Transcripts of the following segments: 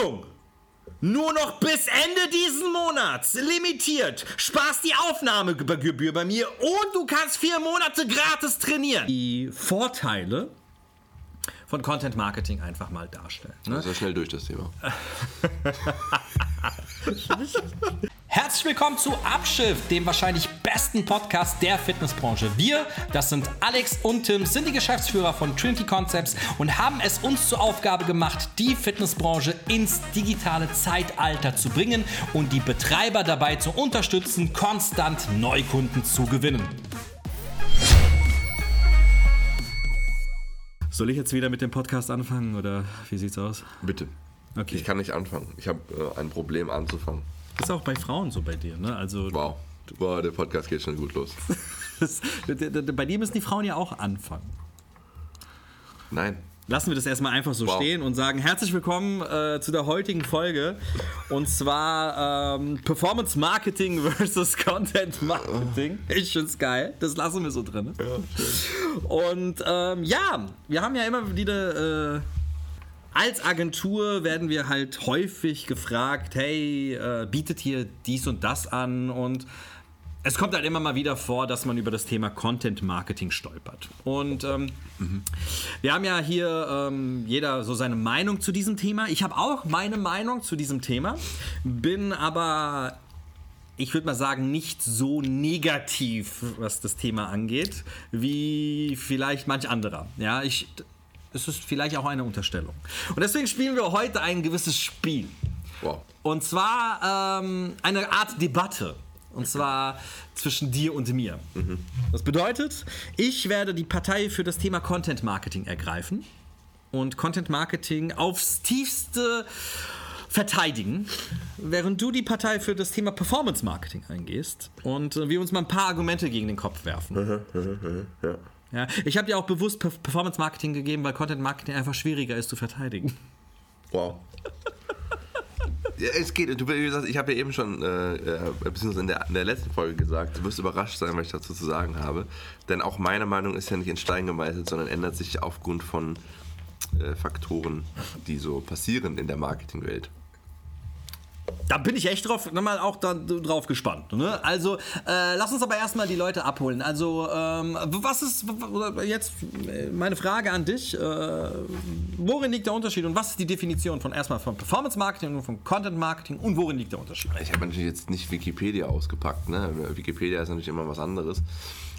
Achtung! Nur noch bis Ende diesen Monats, limitiert, sparst die Aufnahmegebühr bei mir und du kannst vier Monate gratis trainieren. Die Vorteile von Content Marketing einfach mal darstellen. Ne? Also schnell durch das Thema. Herzlich willkommen zu Abschiff, dem wahrscheinlich besten Podcast der Fitnessbranche. Wir, das sind Alex und Tim, sind die Geschäftsführer von Trinity Concepts und haben es uns zur Aufgabe gemacht, die Fitnessbranche ins digitale Zeitalter zu bringen und die Betreiber dabei zu unterstützen, konstant Neukunden zu gewinnen. Soll ich jetzt wieder mit dem Podcast anfangen oder wie sieht's aus? Bitte. Okay. Ich kann nicht anfangen. Ich habe äh, ein Problem anzufangen. Ist auch bei Frauen so bei dir, ne? Also wow. wow, der Podcast geht schon gut los. das, bei dir müssen die Frauen ja auch anfangen. Nein lassen wir das erstmal einfach so wow. stehen und sagen herzlich willkommen äh, zu der heutigen Folge. Und zwar ähm, Performance Marketing versus Content Marketing. Ich finde es geil. Das lassen wir so drin. Ja, und ähm, ja, wir haben ja immer wieder. Äh, als Agentur werden wir halt häufig gefragt, hey, äh, bietet hier dies und das an und es kommt halt immer mal wieder vor, dass man über das Thema Content Marketing stolpert. Und ähm, mhm. wir haben ja hier ähm, jeder so seine Meinung zu diesem Thema. Ich habe auch meine Meinung zu diesem Thema, bin aber ich würde mal sagen, nicht so negativ, was das Thema angeht, wie vielleicht manch anderer. Ja, ich, es ist vielleicht auch eine Unterstellung. Und deswegen spielen wir heute ein gewisses Spiel. Wow. Und zwar ähm, eine Art Debatte. Und zwar zwischen dir und mir. Mhm. Das bedeutet, ich werde die Partei für das Thema Content Marketing ergreifen und Content Marketing aufs tiefste verteidigen, während du die Partei für das Thema Performance Marketing eingehst und äh, wir uns mal ein paar Argumente gegen den Kopf werfen. Mhm, mhm, ja. Ja, ich habe dir auch bewusst Performance Marketing gegeben, weil Content Marketing einfach schwieriger ist zu verteidigen. Wow. Ja, es geht. Du, wie gesagt, ich habe ja eben schon, äh, äh, beziehungsweise in der, in der, letzten Folge gesagt, du wirst überrascht sein, was ich dazu zu sagen habe. Denn auch meine Meinung ist ja nicht in Stein gemeißelt, sondern ändert sich aufgrund von äh, Faktoren, die so passieren in der Marketingwelt da bin ich echt drauf, mal auch da, drauf gespannt. Ne? Also, äh, lass uns aber erstmal die Leute abholen. Also, ähm, was ist jetzt meine Frage an dich? Äh, worin liegt der Unterschied und was ist die Definition von erstmal von Performance Marketing und von Content Marketing und worin liegt der Unterschied? Ich habe natürlich jetzt nicht Wikipedia ausgepackt. Ne? Wikipedia ist natürlich immer was anderes.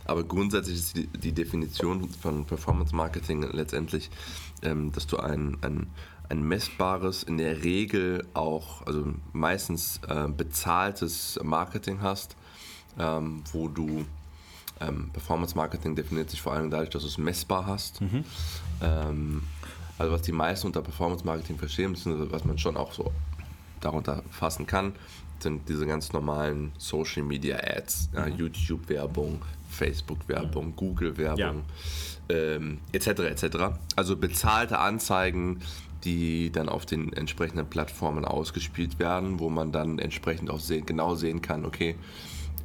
Aber grundsätzlich ist die, die Definition von Performance Marketing letztendlich, ähm, dass du ein, ein ein messbares, in der Regel auch, also meistens äh, bezahltes Marketing hast, ähm, wo du ähm, Performance Marketing definiert sich vor allem dadurch, dass du es messbar hast. Mhm. Ähm, also was die meisten unter Performance Marketing verstehen, was man schon auch so darunter fassen kann, sind diese ganz normalen Social Media Ads, mhm. ja, YouTube-Werbung, Facebook-Werbung, mhm. Google-Werbung, ja. ähm, etc. etc. Also bezahlte Anzeigen, die dann auf den entsprechenden Plattformen ausgespielt werden, wo man dann entsprechend auch sehen, genau sehen kann, okay,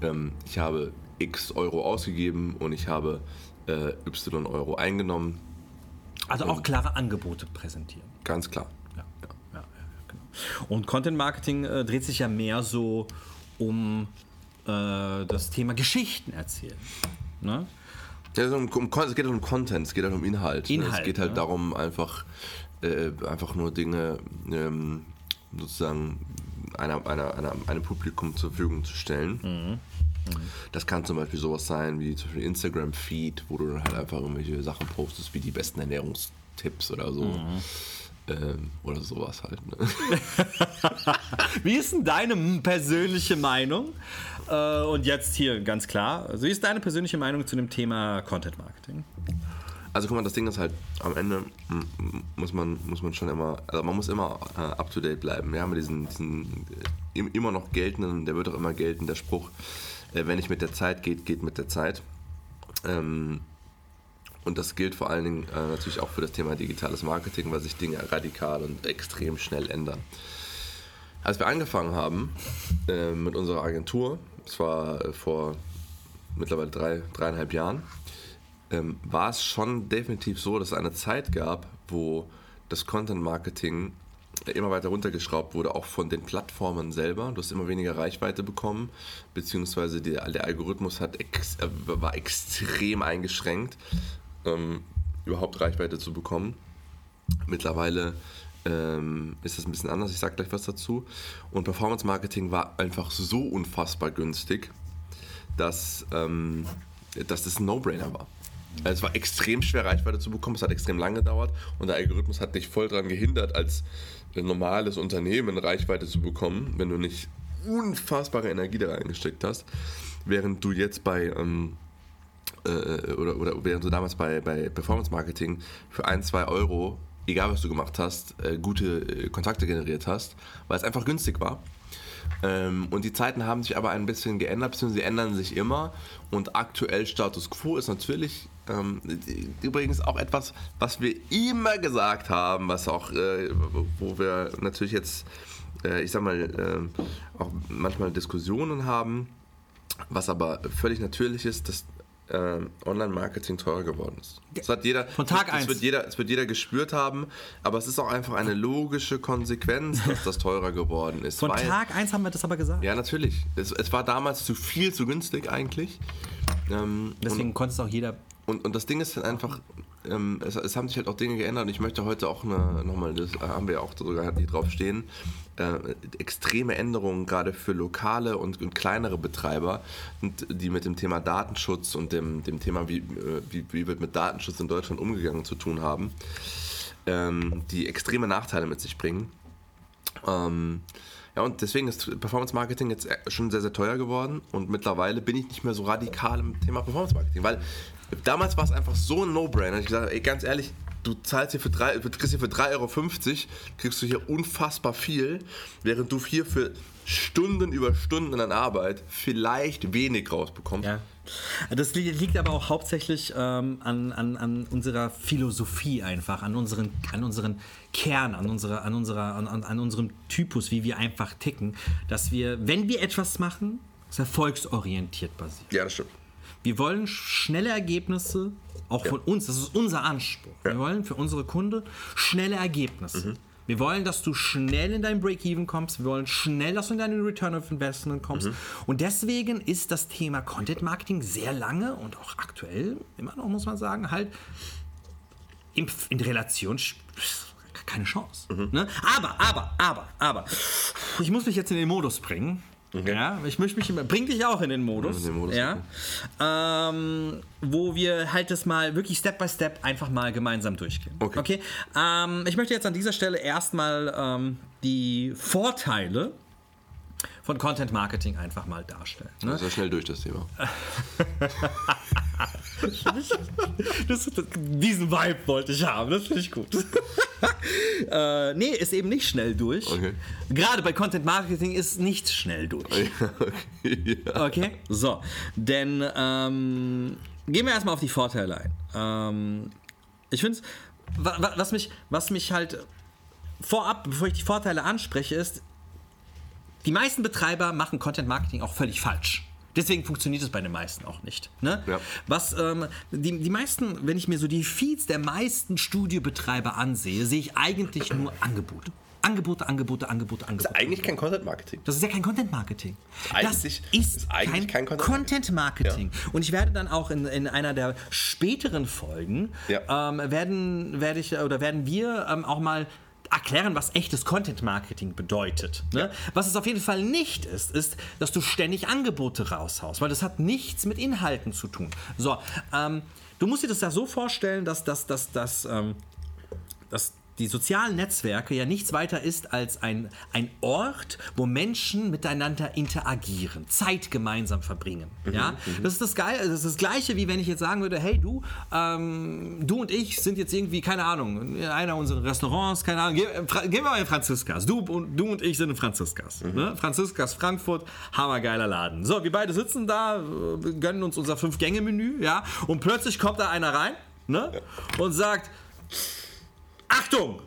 ähm, ich habe x Euro ausgegeben und ich habe äh, y Euro eingenommen. Also auch klare Angebote präsentieren. Ganz klar. Ja, ja, ja, genau. Und Content Marketing äh, dreht sich ja mehr so um äh, das Thema Geschichten erzählen. Ne? Ja, um, um, es geht halt um Content, es geht halt um Inhalt. Inhalt ne? Es geht halt ne? darum, einfach äh, einfach nur Dinge ähm, sozusagen einer, einer, einer, einem Publikum zur Verfügung zu stellen. Mhm. Mhm. Das kann zum Beispiel sowas sein wie zum Beispiel Instagram-Feed, wo du dann halt einfach irgendwelche Sachen postest, wie die besten Ernährungstipps oder so. Mhm. Ähm, oder sowas halt. Ne? wie ist denn deine persönliche Meinung? Äh, und jetzt hier ganz klar, also wie ist deine persönliche Meinung zu dem Thema Content Marketing? Also guck mal, das Ding ist halt, am Ende muss man, muss man schon immer, also man muss immer äh, up to date bleiben. Wir haben diesen, diesen äh, immer noch geltenden, der wird auch immer gelten, der Spruch, äh, wenn nicht mit der Zeit geht, geht mit der Zeit. Ähm, und das gilt vor allen Dingen äh, natürlich auch für das Thema digitales Marketing, weil sich Dinge radikal und extrem schnell ändern. Als wir angefangen haben äh, mit unserer Agentur, das war äh, vor mittlerweile drei, dreieinhalb Jahren, ähm, war es schon definitiv so, dass es eine Zeit gab, wo das Content Marketing immer weiter runtergeschraubt wurde, auch von den Plattformen selber. Du hast immer weniger Reichweite bekommen, beziehungsweise der, der Algorithmus hat ex, äh, war extrem eingeschränkt, ähm, überhaupt Reichweite zu bekommen. Mittlerweile ähm, ist das ein bisschen anders, ich sage gleich was dazu. Und Performance Marketing war einfach so unfassbar günstig, dass, ähm, dass das ein No-Brainer war. Also es war extrem schwer, Reichweite zu bekommen, es hat extrem lange gedauert und der Algorithmus hat dich voll daran gehindert, als normales Unternehmen Reichweite zu bekommen, wenn du nicht unfassbare Energie da reingesteckt hast. Während du jetzt bei, ähm, äh, oder, oder während du damals bei, bei Performance Marketing für ein, zwei Euro, egal was du gemacht hast, äh, gute äh, Kontakte generiert hast, weil es einfach günstig war. Ähm, und die Zeiten haben sich aber ein bisschen geändert, beziehungsweise sie ändern sich immer. Und aktuell Status Quo ist natürlich ähm, übrigens auch etwas, was wir immer gesagt haben, was auch, äh, wo wir natürlich jetzt, äh, ich sag mal, äh, auch manchmal Diskussionen haben, was aber völlig natürlich ist, dass äh, Online-Marketing teurer geworden ist. Das hat jeder, Von Tag das, 1. Wird jeder, das wird jeder gespürt haben, aber es ist auch einfach eine logische Konsequenz, dass das teurer geworden ist. Von weil, Tag 1 haben wir das aber gesagt. Ja, natürlich. Es, es war damals zu viel zu günstig eigentlich. Ähm, Deswegen konnte es auch jeder. Und, und das Ding ist halt einfach, ähm, es, es haben sich halt auch Dinge geändert und ich möchte heute auch eine, nochmal, das haben wir auch sogar hier drauf stehen, äh, extreme Änderungen gerade für lokale und, und kleinere Betreiber, die mit dem Thema Datenschutz und dem, dem Thema, wie, äh, wie, wie wird mit Datenschutz in Deutschland umgegangen, zu tun haben, ähm, die extreme Nachteile mit sich bringen. Ähm, ja, und deswegen ist Performance Marketing jetzt schon sehr, sehr teuer geworden und mittlerweile bin ich nicht mehr so radikal im Thema Performance Marketing, weil damals war es einfach so ein No-Brainer. Ich gesagt, ey, ganz ehrlich, du zahlst hier für drei, du kriegst hier für 3,50 Euro, kriegst du hier unfassbar viel, während du hier für Stunden über Stunden an Arbeit vielleicht wenig rausbekommst. Ja. Das li- liegt aber auch hauptsächlich ähm, an, an, an unserer Philosophie einfach, an unseren, an unseren Kern, an, unserer, an, unserer, an, an an unserem Typus, wie wir einfach ticken, dass wir, wenn wir etwas machen, es erfolgsorientiert basiert. Ja, das stimmt. Wir wollen schnelle Ergebnisse, auch von uns, das ist unser Anspruch. Wir wollen für unsere Kunde schnelle Ergebnisse. Wir wollen, dass du schnell in dein Break-Even kommst. Wir wollen schnell, dass du in deinen Return of Investment kommst. Und deswegen ist das Thema Content Marketing sehr lange und auch aktuell, immer noch muss man sagen, halt in, in Relation keine Chance. Ne? Aber, aber, aber, aber, ich muss mich jetzt in den Modus bringen. Ja, ich möchte mich immer, bring dich auch in den Modus. In den Modus, ja, ähm, wo wir halt das mal wirklich Step by Step einfach mal gemeinsam durchgehen. Okay. Ähm, ich möchte jetzt an dieser Stelle erstmal ähm, die Vorteile von Content Marketing einfach mal darstellen. Ne? Sehr schnell durch das Thema. Das, das, diesen Vibe wollte ich haben, das finde ich gut. äh, nee, ist eben nicht schnell durch. Okay. Gerade bei Content Marketing ist nichts schnell durch. okay, ja. Okay, so. Denn ähm, gehen wir erstmal auf die Vorteile ein. Ähm, ich finde wa, was mich, was mich halt vorab, bevor ich die Vorteile anspreche, ist, die meisten Betreiber machen Content Marketing auch völlig falsch. Deswegen funktioniert es bei den meisten auch nicht. Ne? Ja. Was ähm, die, die meisten, wenn ich mir so die Feeds der meisten Studiobetreiber ansehe, sehe ich eigentlich nur Angebote. Angebote, Angebote, Angebote, Angebote. Eigentlich kein Content Marketing. Das ist ja kein Content Marketing. Das ist, ist eigentlich kein, kein Content, Content Marketing. Und ich werde dann auch in, in einer der späteren Folgen Ja. ähm, werden, werde ich oder werden wir ähm, auch mal erklären, was echtes Content Marketing bedeutet. Ne? Was es auf jeden Fall nicht ist, ist, dass du ständig Angebote raushaust, weil das hat nichts mit Inhalten zu tun. So, ähm, du musst dir das ja so vorstellen, dass, dass, dass, dass, ähm, dass die sozialen Netzwerke ja nichts weiter ist als ein, ein Ort, wo Menschen miteinander interagieren, Zeit gemeinsam verbringen. ja? Das ist das Geile, das ist das Gleiche, wie wenn ich jetzt sagen würde, hey du, ähm, du und ich sind jetzt irgendwie, keine Ahnung, in einer unserer Restaurants, keine Ahnung, geh- Fra- gehen wir mal in Franziskas. Du und, du und ich sind in Franziskas. Ne? Franziskas Frankfurt, hammergeiler Laden. So, wir beide sitzen da, äh, gönnen uns unser Fünf-Gänge-Menü, ja, und plötzlich kommt da einer rein, ne? Und sagt, Achtung!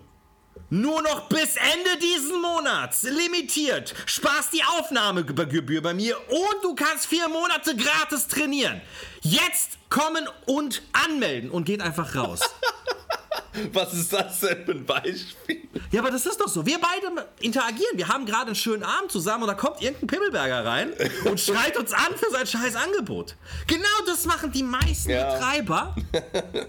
Nur noch bis Ende diesen Monats, limitiert, sparst die Aufnahmegebühr bei mir und du kannst vier Monate gratis trainieren. Jetzt kommen und anmelden und geht einfach raus. Was ist das denn für ein Beispiel? Ja, aber das ist doch so. Wir beide interagieren. Wir haben gerade einen schönen Abend zusammen und da kommt irgendein Pimmelberger rein und schreit uns an für sein scheiß Angebot. Genau das machen die meisten ja. Betreiber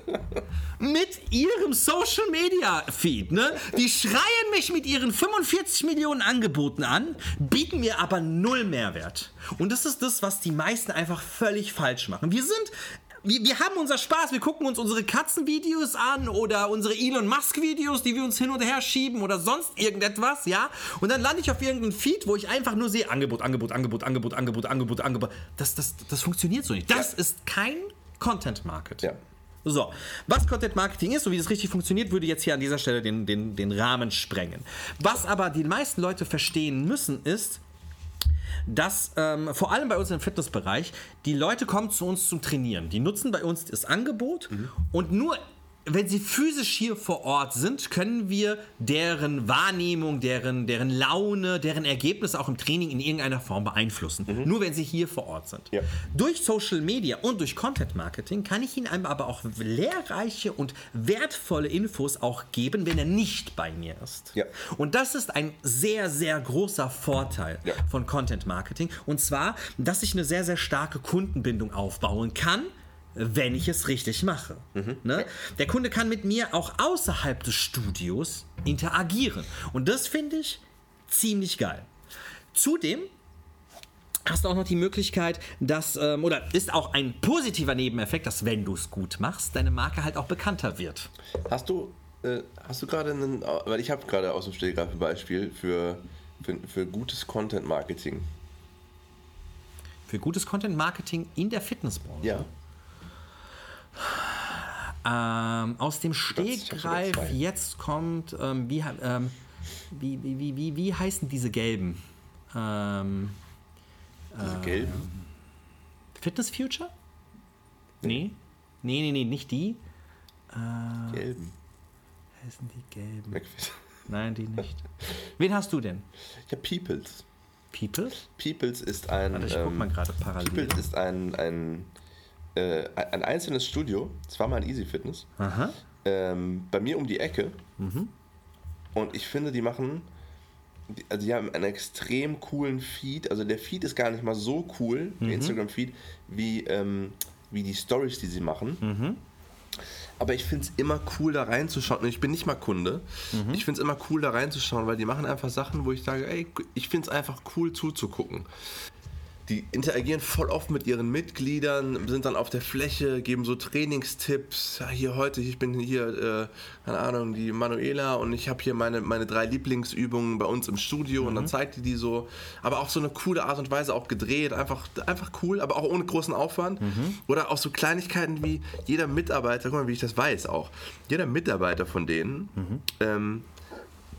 mit ihrem Social Media Feed. Ne? Die schreien mich mit ihren 45 Millionen Angeboten an, bieten mir aber null Mehrwert. Und das ist das, was die meisten einfach völlig falsch machen. Wir sind wir, wir, haben unser Spaß, wir gucken uns unsere Katzenvideos an oder unsere Elon Musk-Videos, die wir uns hin und her schieben oder sonst irgendetwas, ja. Und dann lande ich auf irgendeinem Feed, wo ich einfach nur sehe, Angebot, Angebot, Angebot, Angebot, Angebot, Angebot, Angebot. Das, das, das funktioniert so nicht. Das ja. ist kein Content Market. Ja. So, was Content Marketing ist, so wie es richtig funktioniert, würde jetzt hier an dieser Stelle den, den, den Rahmen sprengen. Was aber die meisten Leute verstehen müssen, ist, dass ähm, vor allem bei uns im Fitnessbereich die Leute kommen zu uns zum Trainieren. Die nutzen bei uns das Angebot mhm. und nur wenn sie physisch hier vor Ort sind, können wir deren Wahrnehmung, deren, deren Laune, deren Ergebnisse auch im Training in irgendeiner Form beeinflussen. Mhm. Nur wenn sie hier vor Ort sind. Ja. Durch Social Media und durch Content Marketing kann ich ihnen aber auch lehrreiche und wertvolle Infos auch geben, wenn er nicht bei mir ist. Ja. Und das ist ein sehr, sehr großer Vorteil ja. von Content Marketing. Und zwar, dass ich eine sehr, sehr starke Kundenbindung aufbauen kann wenn ich es richtig mache. Mhm. Ne? Der Kunde kann mit mir auch außerhalb des Studios interagieren. Und das finde ich ziemlich geil. Zudem hast du auch noch die Möglichkeit, dass, ähm, oder ist auch ein positiver Nebeneffekt, dass wenn du es gut machst, deine Marke halt auch bekannter wird. Hast du, äh, hast du gerade einen, weil ich habe gerade aus dem Stillgreif ein Beispiel für, für, für gutes Content Marketing. Für gutes Content Marketing in der Fitnessbranche? Ja. Ähm, aus dem Stegreif jetzt kommt, ähm, wie, ähm, wie, wie, wie, wie, heißen diese gelben? Ähm, diese äh, gelben? Fitness Future? Nee. Nee, nee, nee, nicht die. Äh, gelben. Heißen die gelben? McFit. Nein, die nicht. Wen hast du denn? Ich habe Peoples. Peoples? Peoples ist ein. Warte, ich guck mal ähm, gerade parallel. Peoples ist ein, ein äh, ein einzelnes Studio, das war mal ein Easy Fitness, ähm, bei mir um die Ecke. Mhm. Und ich finde, die machen, also die haben einen extrem coolen Feed. Also der Feed ist gar nicht mal so cool, mhm. der Instagram-Feed, wie, ähm, wie die Stories, die sie machen. Mhm. Aber ich finde es immer cool, da reinzuschauen. Ich bin nicht mal Kunde. Mhm. Ich finde es immer cool, da reinzuschauen, weil die machen einfach Sachen, wo ich sage, ey, ich finde es einfach cool zuzugucken die interagieren voll oft mit ihren Mitgliedern, sind dann auf der Fläche, geben so Trainingstipps. Ja, hier heute, ich bin hier, äh, keine Ahnung, die Manuela und ich habe hier meine, meine drei Lieblingsübungen bei uns im Studio mhm. und dann mhm. zeigt die die so. Aber auch so eine coole Art und Weise auch gedreht, einfach, einfach cool, aber auch ohne großen Aufwand. Mhm. Oder auch so Kleinigkeiten wie jeder Mitarbeiter, guck mal, wie ich das weiß auch. Jeder Mitarbeiter von denen mhm. ähm,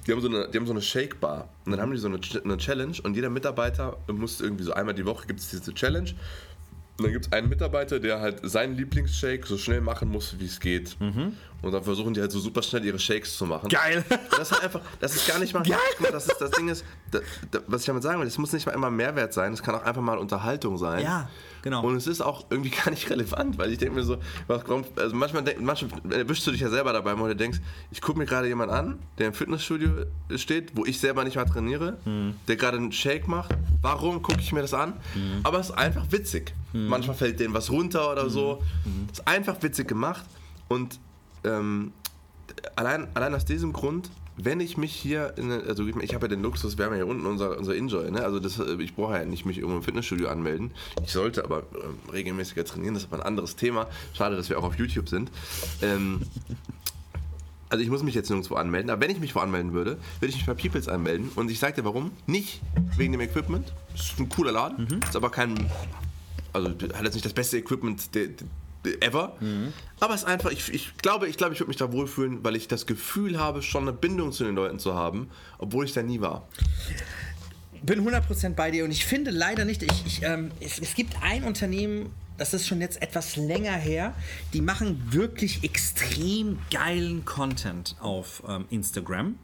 die haben so eine, so eine Shake-Bar. Und dann haben die so eine, eine Challenge und jeder Mitarbeiter muss irgendwie so einmal die Woche gibt es diese Challenge. Und dann gibt es einen Mitarbeiter, der halt seinen Lieblingsshake so schnell machen muss, wie es geht. Mhm. Und dann versuchen die halt so super schnell ihre Shakes zu machen. Geil! Das ist halt einfach, das ist gar nicht mal. Geil! Das, ist, das Ding ist, das, was ich damit sagen will, das muss nicht mal immer Mehrwert sein, es kann auch einfach mal Unterhaltung sein. Ja. Genau. Und es ist auch irgendwie gar nicht relevant, weil ich denke mir so, also manchmal, denk, manchmal erwischst du dich ja selber dabei, wo du denkst, ich gucke mir gerade jemanden an, der im Fitnessstudio steht, wo ich selber nicht mal trainiere, mhm. der gerade einen Shake macht. Warum gucke ich mir das an? Mhm. Aber es ist einfach witzig. Mhm. Manchmal fällt denen was runter oder so. Mhm. Ist einfach witzig gemacht und ähm, allein, allein aus diesem Grund wenn ich mich hier, in, also ich habe ja den Luxus, wir haben ja hier unten unser, unser Enjoy, ne? also das, ich brauche ja nicht mich irgendwo im Fitnessstudio anmelden. Ich sollte aber äh, regelmäßiger trainieren, das ist aber ein anderes Thema. Schade, dass wir auch auf YouTube sind. Ähm, also ich muss mich jetzt nirgendwo anmelden, aber wenn ich mich wo anmelden würde, würde ich mich bei Peoples anmelden und ich sage dir warum. Nicht wegen dem Equipment, das ist ein cooler Laden, mhm. ist aber kein, also hat jetzt nicht das beste Equipment der, ever. Mhm. Aber es ist einfach, ich, ich glaube, ich, glaube, ich würde mich da wohlfühlen, weil ich das Gefühl habe, schon eine Bindung zu den Leuten zu haben, obwohl ich da nie war. Bin 100% bei dir und ich finde leider nicht, ich, ich ähm, es, es gibt ein Unternehmen, das ist schon jetzt etwas länger her, die machen wirklich extrem geilen Content auf ähm, Instagram.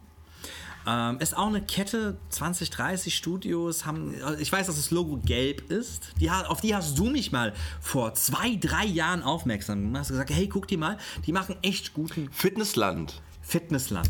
Ähm, ist auch eine Kette, 20, 30 Studios haben, ich weiß, dass das Logo gelb ist. Die, auf die hast du mich mal vor zwei, drei Jahren aufmerksam gemacht. Hast gesagt, hey, guck die mal, die machen echt guten Fitnessland. Fitnessland.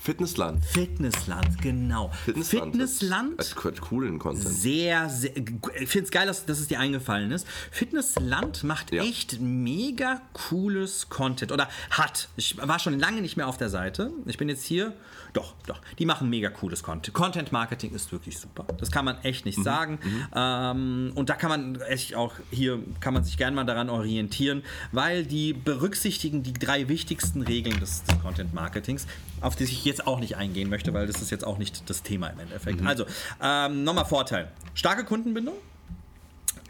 Fitnessland. Fitnessland, genau. Fitnessland. Fitnessland. Als, als coolen Content. Sehr, sehr. Ich finde es geil, dass, dass es dir eingefallen ist. Fitnessland macht Ja. echt mega cooles Content. Oder hat. Ich war schon lange nicht mehr auf der Seite. Ich bin jetzt hier. Doch, doch. Die machen mega cooles Content. Content Marketing ist wirklich super. Das kann man echt Mhm. nicht sagen. Ähm, und da kann man echt auch, hier kann man sich gerne mal daran orientieren, weil die berücksichtigen die drei wichtigsten Regeln des, des Content Marketings, auf die ich jetzt auch nicht eingehen möchte, weil das ist jetzt auch nicht das Thema im Endeffekt. Mhm. Also, ähm, nochmal Vorteil. Starke Kundenbindung.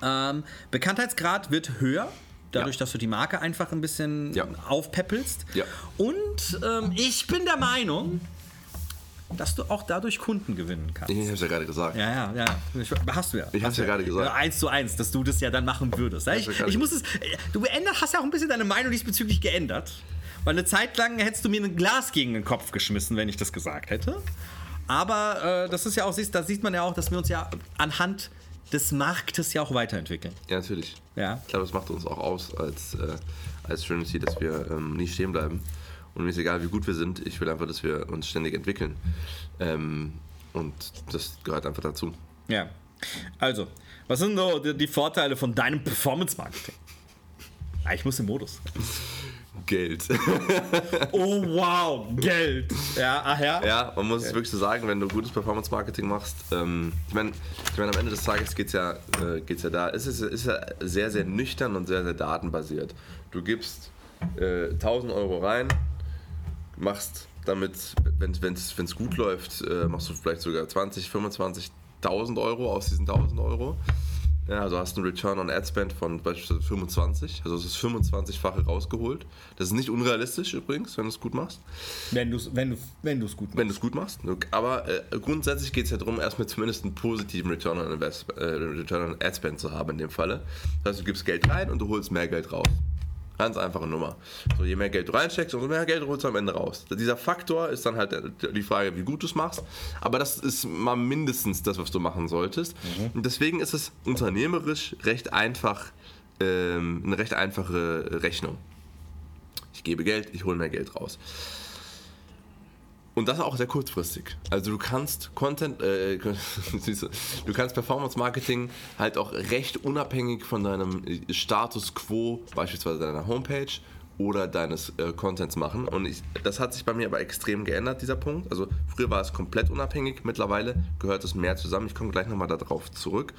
Ähm, Bekanntheitsgrad wird höher. Dadurch, Ja. dass du die Marke einfach ein bisschen Ja. aufpäppelst. Ja. Und ähm, ich bin der Meinung, dass du auch dadurch Kunden gewinnen kannst. Ich hab's ja gerade gesagt. Ja, ja, ja. Ich, hast du ja. Ich hab's ja du gerade gesagt. Ja, eins zu eins, dass du das ja dann machen würdest. Ja, Ich, ja gerade ich muss es. Du geändert, hast ja auch ein bisschen deine Meinung diesbezüglich geändert. Weil eine Zeit lang hättest du mir ein Glas gegen den Kopf geschmissen, wenn ich das gesagt hätte. Aber äh, das ist ja auch, da sieht man ja auch, dass wir uns ja anhand des Marktes ja auch weiterentwickeln. Ja, natürlich. Ja. Ich glaube, das macht uns auch aus als, äh, als Trinity, dass wir ähm, nicht stehen bleiben. Und mir ist egal, wie gut wir sind. Ich will einfach, dass wir uns ständig entwickeln. Ähm, und das gehört einfach dazu. Ja. Also, was sind so die, Vorteile von deinem Performance-Marketing? Ah, ich muss im Modus. Geld. Oh wow, Geld. Ja, ach ja. ja, man muss es wirklich so sagen, wenn du gutes Performance-Marketing machst. Ähm, ich meine, ich mein, am Ende des Tages geht es ja, äh, geht's ja da. Es ist, ist ja sehr, sehr nüchtern und sehr, sehr datenbasiert. Du gibst äh, 1000 Euro rein, machst damit, wenn es gut läuft, äh, machst du vielleicht sogar 20, 25.000 Euro aus diesen 1000 Euro. Ja, also hast du einen Return on Ad Spend von beispielsweise 25, also es ist 25-fache rausgeholt. Das ist nicht unrealistisch übrigens, wenn du es gut machst. Wenn du es wenn du, wenn du's gut machst. Wenn du es gut machst. Aber äh, grundsätzlich geht es ja darum, erstmal zumindest einen positiven Return on, Invest, äh, Return on Ad Spend zu haben in dem Falle. Das heißt, du gibst Geld rein und du holst mehr Geld raus. Ganz einfache Nummer. So, je mehr Geld du reinsteckst, umso mehr Geld holst du am Ende raus. Dieser Faktor ist dann halt die Frage, wie gut du es machst. Aber das ist mal mindestens das, was du machen solltest. Und deswegen ist es unternehmerisch recht einfach, ähm, eine recht einfache Rechnung. Ich gebe Geld, ich hole mehr Geld raus. Und das auch sehr kurzfristig. Also du kannst Content, äh, du, kannst Performance Marketing halt auch recht unabhängig von deinem Status quo, beispielsweise deiner Homepage oder deines äh, Contents machen. Und ich, das hat sich bei mir aber extrem geändert, dieser Punkt. Also früher war es komplett unabhängig, mittlerweile gehört es mehr zusammen. Ich komme gleich nochmal darauf zurück.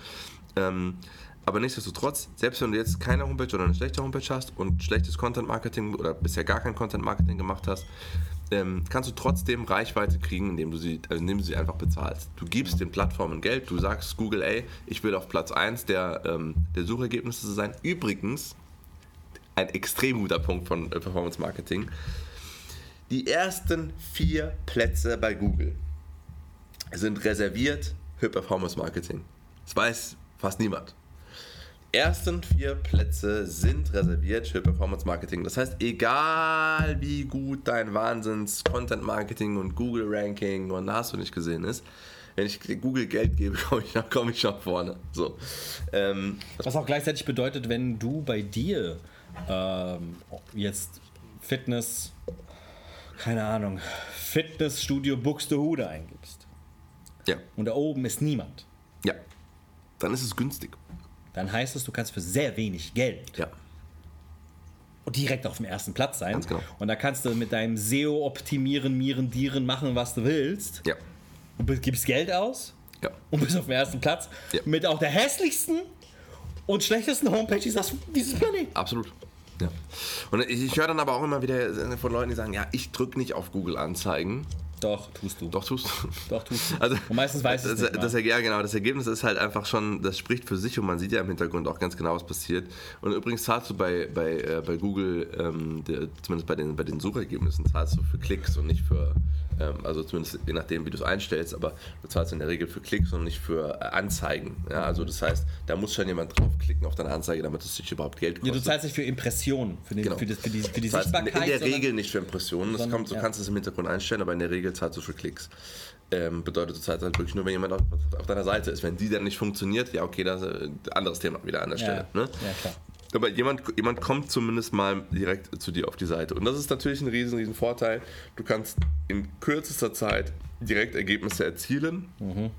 Ähm, aber nichtsdestotrotz, selbst wenn du jetzt keine Homepage oder eine schlechte Homepage hast und schlechtes Content Marketing oder bisher gar kein Content Marketing gemacht hast, ähm, kannst du trotzdem Reichweite kriegen, indem du, sie, also indem du sie einfach bezahlst. Du gibst den Plattformen Geld, du sagst Google, ey, ich will auf Platz 1 der, ähm, der Suchergebnisse sein. Übrigens, ein extrem guter Punkt von äh, Performance Marketing. Die ersten vier Plätze bei Google sind reserviert für Performance Marketing. Das weiß fast niemand. Ersten vier Plätze sind reserviert für Performance Marketing. Das heißt, egal wie gut dein Wahnsinns Content Marketing und Google Ranking und hast du nicht gesehen ist, wenn ich Google Geld gebe, komme ich, nach- komm ich nach vorne. So. Ähm, Was auch gleichzeitig bedeutet, wenn du bei dir ähm, jetzt Fitness, keine Ahnung, Fitnessstudio Buxtehude eingibst ja, und da oben ist niemand, ja. Dann ist es günstig. Dann heißt es, du kannst für sehr wenig Geld Ja. direkt auf dem ersten Platz sein. Ganz genau. Und da kannst du mit deinem SEO optimieren, mieren, dieren, machen, was du willst. Ja. Be- gibst Geld aus Ja. und bist auf dem ersten Platz Ja. mit auch der hässlichsten und schlechtesten Homepage dieses, dieses Planeten. Absolut. Ja. Und ich, ich höre dann aber auch immer wieder von Leuten, die sagen, ja, ich drücke nicht auf Google Anzeigen. Doch, tust du. Doch, tust du. Doch, tust du. Also, und meistens weiß ich es das, nicht das. Ja, genau. Das Ergebnis ist halt einfach schon, das spricht für sich und man sieht ja im Hintergrund auch ganz genau, was passiert. Und übrigens zahlst du bei, bei, äh, bei Google, ähm, der, zumindest bei den, bei den Suchergebnissen, zahlst du für Klicks und nicht für, also zumindest je nachdem, wie du es einstellst, aber du zahlst in der Regel für Klicks und nicht für äh, Anzeigen. Ja, also das heißt, da muss schon jemand draufklicken auf deine Anzeige, damit es sich überhaupt Geld Ja, kostet. du zahlst nicht für Impressionen, für, den, Genau. für, das, für die, für die Sichtbarkeit. in der Regel nicht für Impressionen. Das sondern- kommt, du ja. kannst es im Hintergrund einstellen, aber in der Regel zahlst du für Klicks. ähm, bedeutet zurzeit halt wirklich nur, wenn jemand auf, auf, deiner Seite ist. Wenn die dann nicht funktioniert, ja, okay, das ist ein anderes Thema wieder an der Stelle. Ja, ne? ja klar. Aber jemand, jemand kommt zumindest mal direkt zu dir auf die Seite. Und das ist natürlich ein riesen, riesen Vorteil. Du kannst in kürzester Zeit direkt Ergebnisse erzielen. Mhm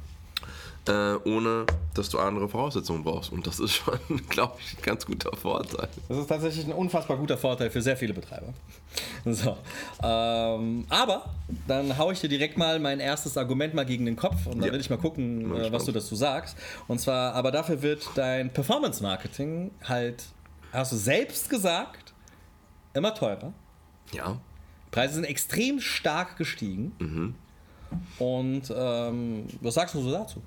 äh, ohne dass du andere Voraussetzungen brauchst. Und das ist schon, glaube ich, ein ganz guter Vorteil. Das ist tatsächlich ein unfassbar guter Vorteil für sehr viele Betreiber. So. Ähm, aber dann haue ich dir direkt mal mein erstes Argument mal gegen den Kopf und dann ja. will ich mal gucken, äh, was du dazu sagst. Und zwar, aber dafür wird dein Performance-Marketing halt, hast du selbst gesagt, immer teurer. Ja. Preise sind extrem stark gestiegen. Mhm. Und ähm, was sagst du so dazu?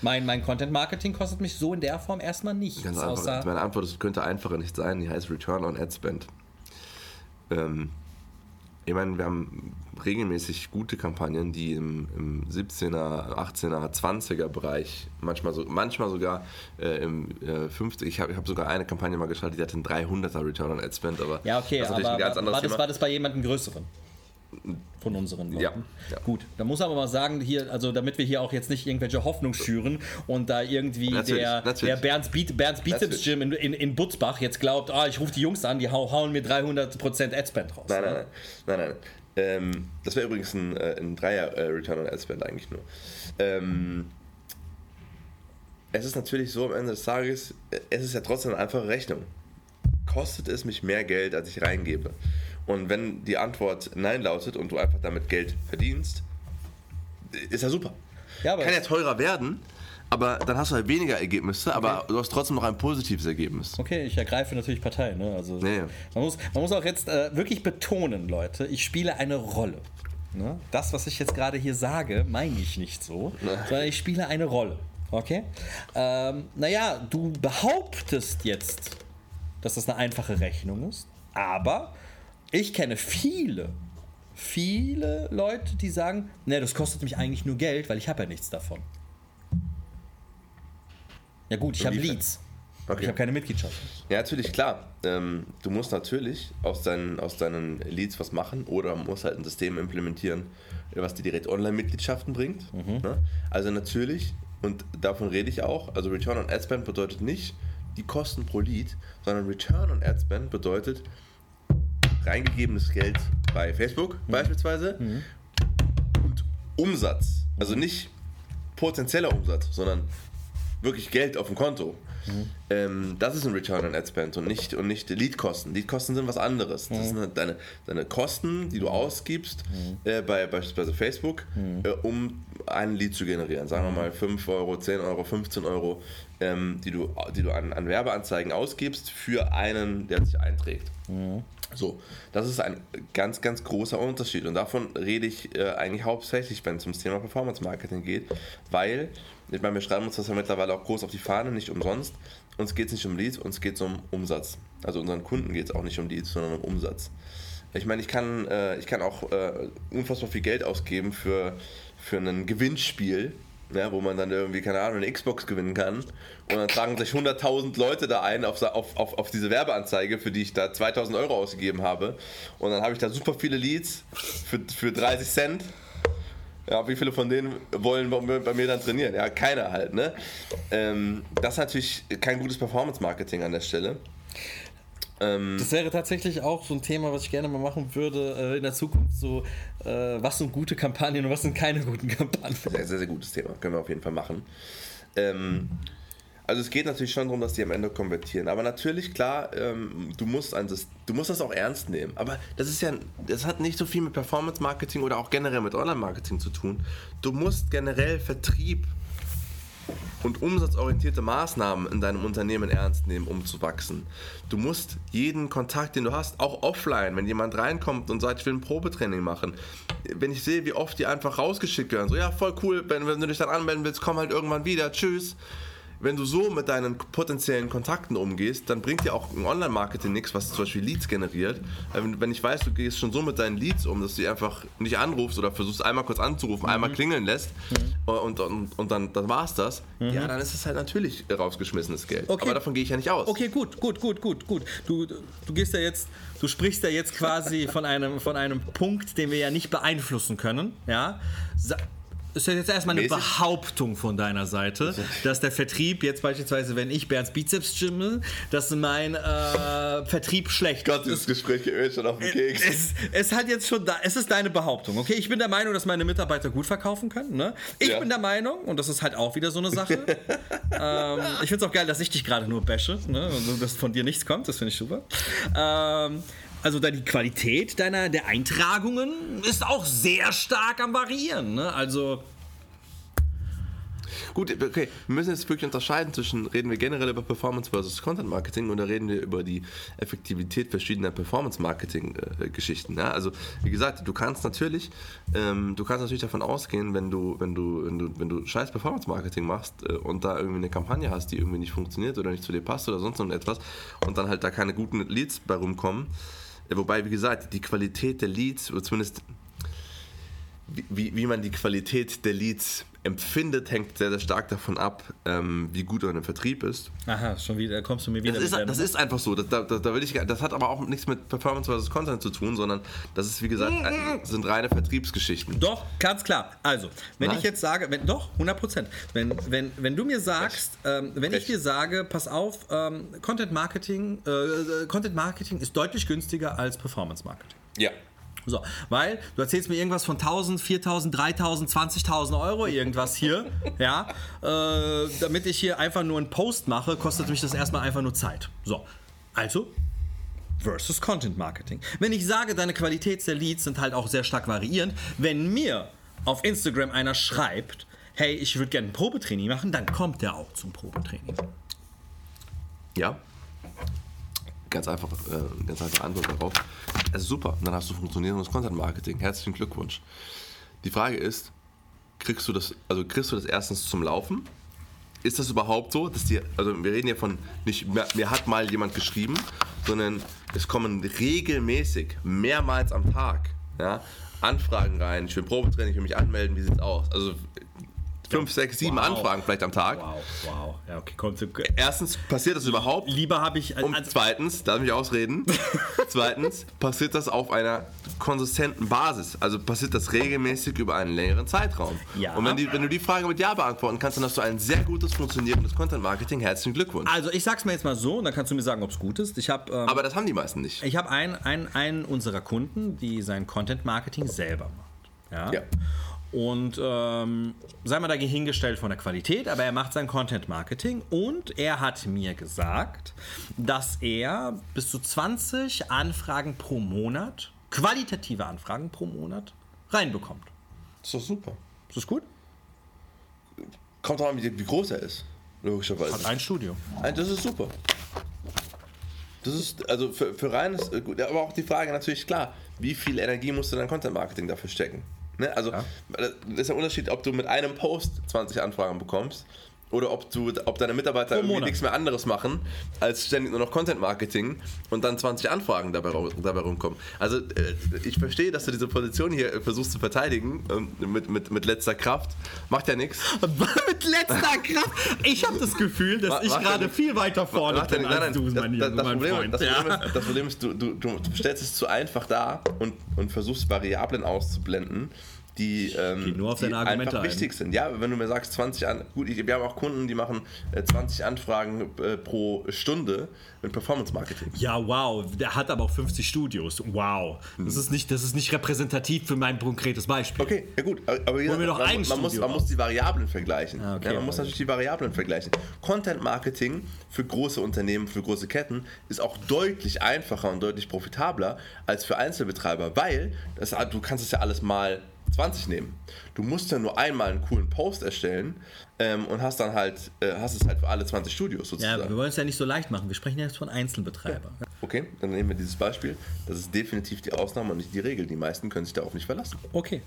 Mein, mein Content Marketing kostet mich so in der Form erstmal nichts. Ganz einfach. Meine Antwort ist, könnte einfacher nicht sein. Die heißt Return on Ad Spend. Ähm, ich meine, wir haben regelmäßig gute Kampagnen, die im, im 17er, 18er, 20er Bereich, manchmal, so, manchmal sogar äh, im äh, 50. Ich habe hab sogar eine Kampagne mal gestartet, die hatte einen 300er Return on Ad Spend. Aber ja, okay, das ist aber, ein ganz anderes war, das, war das bei jemandem größeren? von unseren Leuten. Ja, ja. Gut, da muss aber mal sagen, hier, also damit wir hier auch jetzt nicht irgendwelche Hoffnung schüren und da irgendwie natürlich, der, natürlich. der Bernds, Beat, Bernds Bizeps Gym in, in, in Butzbach jetzt glaubt, ah, ich rufe die Jungs an, die hauen mir 300% Adspend raus. Nein, nein, nein. nein, nein. Ähm, das wäre übrigens ein, äh, ein Dreier äh, on Adspend eigentlich nur. Ähm, es ist natürlich so am Ende des Tages, es ist ja trotzdem eine einfache Rechnung. Kostet es mich mehr Geld, als ich reingebe? Und wenn die Antwort Nein lautet und du einfach damit Geld verdienst, ist ja super. Ja, Kann ja teurer werden, aber dann hast du halt weniger Ergebnisse, aber okay. du hast trotzdem noch ein positives Ergebnis. Okay, ich ergreife natürlich Partei. Ne? Also, nee. man, muss, man muss auch jetzt äh, wirklich betonen, Leute, ich spiele eine Rolle. Ne? Das, was ich jetzt gerade hier sage, meine ich nicht so, sondern ich spiele eine Rolle. Okay? Ähm, naja, du behauptest jetzt, dass das eine einfache Rechnung ist, aber ich kenne viele, viele Leute, die sagen, ne, das kostet mich eigentlich nur Geld, weil ich habe ja nichts davon. Ja gut, ich habe Leads. Okay. Ich habe keine Mitgliedschaft. Ja, natürlich, klar. Ähm, du musst natürlich aus deinen, aus deinen Leads was machen oder musst halt ein System implementieren, was dir direkt Online-Mitgliedschaften bringt. Mhm. Ne? Also natürlich, und davon rede ich auch, also Return on Ad Spend bedeutet nicht die Kosten pro Lead, sondern Return on Ad Spend bedeutet, reingegebenes Geld bei Facebook mhm. beispielsweise mhm. und Umsatz, also nicht potenzieller Umsatz, sondern wirklich Geld auf dem Konto. Mhm. Ähm, das ist ein Return on Ad Spend und nicht, und nicht Leadkosten. Leadkosten sind was anderes. Das mhm. sind deine, deine Kosten, die du ausgibst mhm. äh, bei beispielsweise Facebook, mhm. äh, um einen Lead zu generieren. Sagen wir mal 5 Euro, 10 Euro, 15 Euro, ähm, die du, die du an, an Werbeanzeigen ausgibst für einen, der sich einträgt. Mhm. So, das ist ein ganz, ganz großer Unterschied und davon rede ich äh, eigentlich hauptsächlich, wenn es ums Thema Performance Marketing geht, weil, ich meine, wir schreiben uns das ja mittlerweile auch groß auf die Fahne, nicht umsonst. Uns geht es nicht um Leads, uns geht es um Umsatz. Also unseren Kunden geht es auch nicht um Leads, sondern um Umsatz. Ich meine, ich kann, äh, ich kann auch äh, unfassbar viel Geld ausgeben für, für ein Gewinnspiel, ja, wo man dann irgendwie, keine Ahnung, eine Xbox gewinnen kann. Und dann tragen sich 100.000 Leute da ein auf, auf, auf, diese Werbeanzeige, für die ich da 2.000 Euro ausgegeben habe. Und dann habe ich da super viele Leads für, für 30 Cent. Ja, wie viele von denen wollen bei mir dann trainieren? Ja, keiner halt, ne? Ähm, das ist natürlich kein gutes Performance-Marketing an der Stelle. Ähm, das wäre tatsächlich auch so ein Thema, was ich gerne mal machen würde äh, in der Zukunft. So, äh, was sind gute Kampagnen und was sind keine guten Kampagnen? Sehr, sehr, sehr gutes Thema. Können wir auf jeden Fall machen. Ähm, also es geht natürlich schon darum, dass die am Ende konvertieren. Aber natürlich, klar, ähm, du, musst ein, du musst das auch ernst nehmen. Aber das ist ja, das hat nicht so viel mit Performance-Marketing oder auch generell mit Online-Marketing zu tun. Du musst generell Vertrieb und umsatzorientierte Maßnahmen in deinem Unternehmen ernst nehmen, um zu wachsen. Du musst jeden Kontakt, den du hast, auch offline, wenn jemand reinkommt und sagt, ich will ein Probetraining machen, wenn ich sehe, wie oft die einfach rausgeschickt werden, so ja, voll cool, wenn, wenn du dich dann anmelden willst, komm halt irgendwann wieder, tschüss. Wenn du so mit deinen potenziellen Kontakten umgehst, dann bringt dir auch ein Online-Marketing nichts, was zum Beispiel Leads generiert. Wenn ich weiß, du gehst schon so mit deinen Leads um, dass du die einfach nicht anrufst oder versuchst einmal kurz anzurufen, mhm. einmal klingeln lässt mhm. und, und, und dann, dann war es das, mhm. ja, dann ist es halt natürlich rausgeschmissenes Geld. Okay. Aber davon gehe ich ja nicht aus. Okay, gut, gut, gut, gut, gut. Du, du gehst ja jetzt, du sprichst ja jetzt quasi von einem, von einem Punkt, den wir ja nicht beeinflussen können. Ja? Ist jetzt erstmal eine? Behauptung von deiner Seite, dass der Vertrieb jetzt beispielsweise, wenn ich Bernds Bizeps gymme, dass mein äh, Vertrieb schlecht Gott, ist. das Gespräch geht schon auf den Keks. Es, es, hat jetzt schon da, es ist deine Behauptung, okay? Ich bin der Meinung, dass meine Mitarbeiter gut verkaufen können, ne? Ich ja. bin der Meinung, und das ist halt auch wieder so eine Sache. ähm, ich finde es auch geil, dass ich dich gerade nur bashe, ne? Und dass von dir nichts kommt, das finde ich super. Ähm, also die Qualität deiner der Eintragungen ist auch sehr stark am variieren. Ne? Also Gut, okay, wir müssen jetzt wirklich unterscheiden zwischen, reden wir generell über Performance versus Content Marketing oder reden wir über die Effektivität verschiedener Performance Marketing äh, Geschichten. Ja? Also, wie gesagt, du kannst natürlich, ähm, du kannst natürlich davon ausgehen, wenn du, wenn du, wenn du, wenn du scheiß Performance Marketing machst äh, und da irgendwie eine Kampagne hast, die irgendwie nicht funktioniert oder nicht zu dir passt oder sonst noch etwas und dann halt da keine guten Leads bei rumkommen, Wobei, wie gesagt, die Qualität der Leads, oder zumindest wie, wie man die Qualität der Leads empfindet, hängt sehr, sehr stark davon ab, ähm, wie gut dein Vertrieb ist. Aha, schon wieder, kommst du mir wieder. Das, ist, das ist einfach so. Das, da, da will ich, das hat aber auch nichts mit Performance versus Content zu tun, sondern das ist, wie gesagt, sind reine Vertriebsgeschichten. Doch, ganz klar. Also, wenn Nein. ich jetzt sage, wenn, doch, 100 Prozent. Wenn, wenn, wenn du mir sagst, ähm, wenn Recht. ich dir sage, pass auf, ähm, Content Marketing, äh, äh Content Marketing ist deutlich günstiger als Performance Marketing. Ja. So, weil du erzählst mir irgendwas von 1000, 4000, 3000, 20.000 Euro irgendwas hier, ja, äh, damit ich hier einfach nur einen Post mache, kostet mich das erstmal einfach nur Zeit. So, also versus Content Marketing. Wenn ich sage, deine Qualität der Leads sind halt auch sehr stark variierend, wenn mir auf Instagram einer schreibt, hey, ich würde gerne ein Probetraining machen, dann kommt der auch zum Probetraining. Ja, Ganz einfach, äh, ganz einfache Antwort darauf. Also super, dann hast du funktionierendes Content Marketing. Herzlichen Glückwunsch. Die Frage ist, kriegst du das, also kriegst du das erstens zum Laufen? Ist das überhaupt so, dass die, also wir reden ja von nicht, mir, hat mal jemand geschrieben, sondern es kommen regelmäßig, mehrmals am Tag, ja, Anfragen rein, ich will Probetraining, ich will mich anmelden, wie sieht's aus? Also fünf, sechs, sieben wow. Anfragen vielleicht am Tag. Wow, wow. Ja, okay, kommt Erstens, passiert das überhaupt? Lieber habe ich. Und zweitens, darf ich mich ausreden? zweitens, passiert das auf einer konsistenten Basis. Also passiert das regelmäßig über einen längeren Zeitraum. Ja. Und wenn, die, wenn du die Frage mit Ja beantworten kannst, dann hast du ein sehr gutes funktionierendes Content Marketing. Herzlichen Glückwunsch. Also ich sag's mir jetzt mal so, und dann kannst du mir sagen, ob es gut ist. Ich hab, ähm, Aber das haben die meisten nicht. Ich habe einen, einen, einen unserer Kunden, die sein Content Marketing selber macht. Ja. ja. Und ähm, sei mal da hingestellt von der Qualität, aber er macht sein Content Marketing und er hat mir gesagt, dass er bis zu 20 Anfragen pro Monat, qualitative Anfragen pro Monat, reinbekommt. Das ist doch super. Ist das gut? Kommt drauf an, wie, groß er ist, logischerweise. Hat ein Studio. Das ist super. Das ist, also für, für reines, gut, aber auch die Frage natürlich klar, wie viel Energie musst du in dein Content Marketing dafür stecken? Ne? Also, ja. das ist der Unterschied, ob du mit einem Post 20 Anfragen bekommst oder ob, du, ob deine Mitarbeiter irgendwie nichts mehr anderes machen, als ständig nur noch Content Marketing und dann 20 Anfragen dabei, dabei rumkommen. Also äh, ich verstehe, dass du diese Position hier versuchst zu verteidigen ähm, mit, mit, mit letzter Kraft. Macht ja nichts. mit letzter Kraft? Ich habe das Gefühl, dass ich gerade viel weiter vorne bin nein, nein, du, mein, das, das, Problem, Freund. Das, ja. Problem ist, das Problem ist, du, du, du stellst es zu einfach dar und, und versuchst Variablen auszublenden die, ähm, nur auf die einfach wichtig sind. Ja, wenn du mir sagst 20 an, gut, wir haben auch Kunden, die machen äh, 20 Anfragen äh, pro Stunde mit Performance Marketing. Ja, wow, der hat aber auch 50 Studios. Wow, das hm. ist nicht, das ist nicht repräsentativ für mein konkretes Beispiel. Okay, ja gut, aber, aber gesagt, man, man, man, muss, man muss die Variablen vergleichen. Ah, okay, ja, man muss natürlich die Variablen vergleichen. Content Marketing für große Unternehmen, für große Ketten ist auch deutlich einfacher und deutlich profitabler als für Einzelbetreiber, weil das, du kannst es ja alles mal 20 nehmen. Du musst ja nur einmal einen coolen Post erstellen ähm, und hast dann halt, äh, hast es halt für alle 20 Studios sozusagen. Ja, wir wollen es ja nicht so leicht machen. Wir sprechen jetzt von Einzelbetreibern. Ja. Okay, dann nehmen wir dieses Beispiel. Das ist definitiv die Ausnahme und nicht die Regel. Die meisten können sich darauf nicht verlassen. Okay.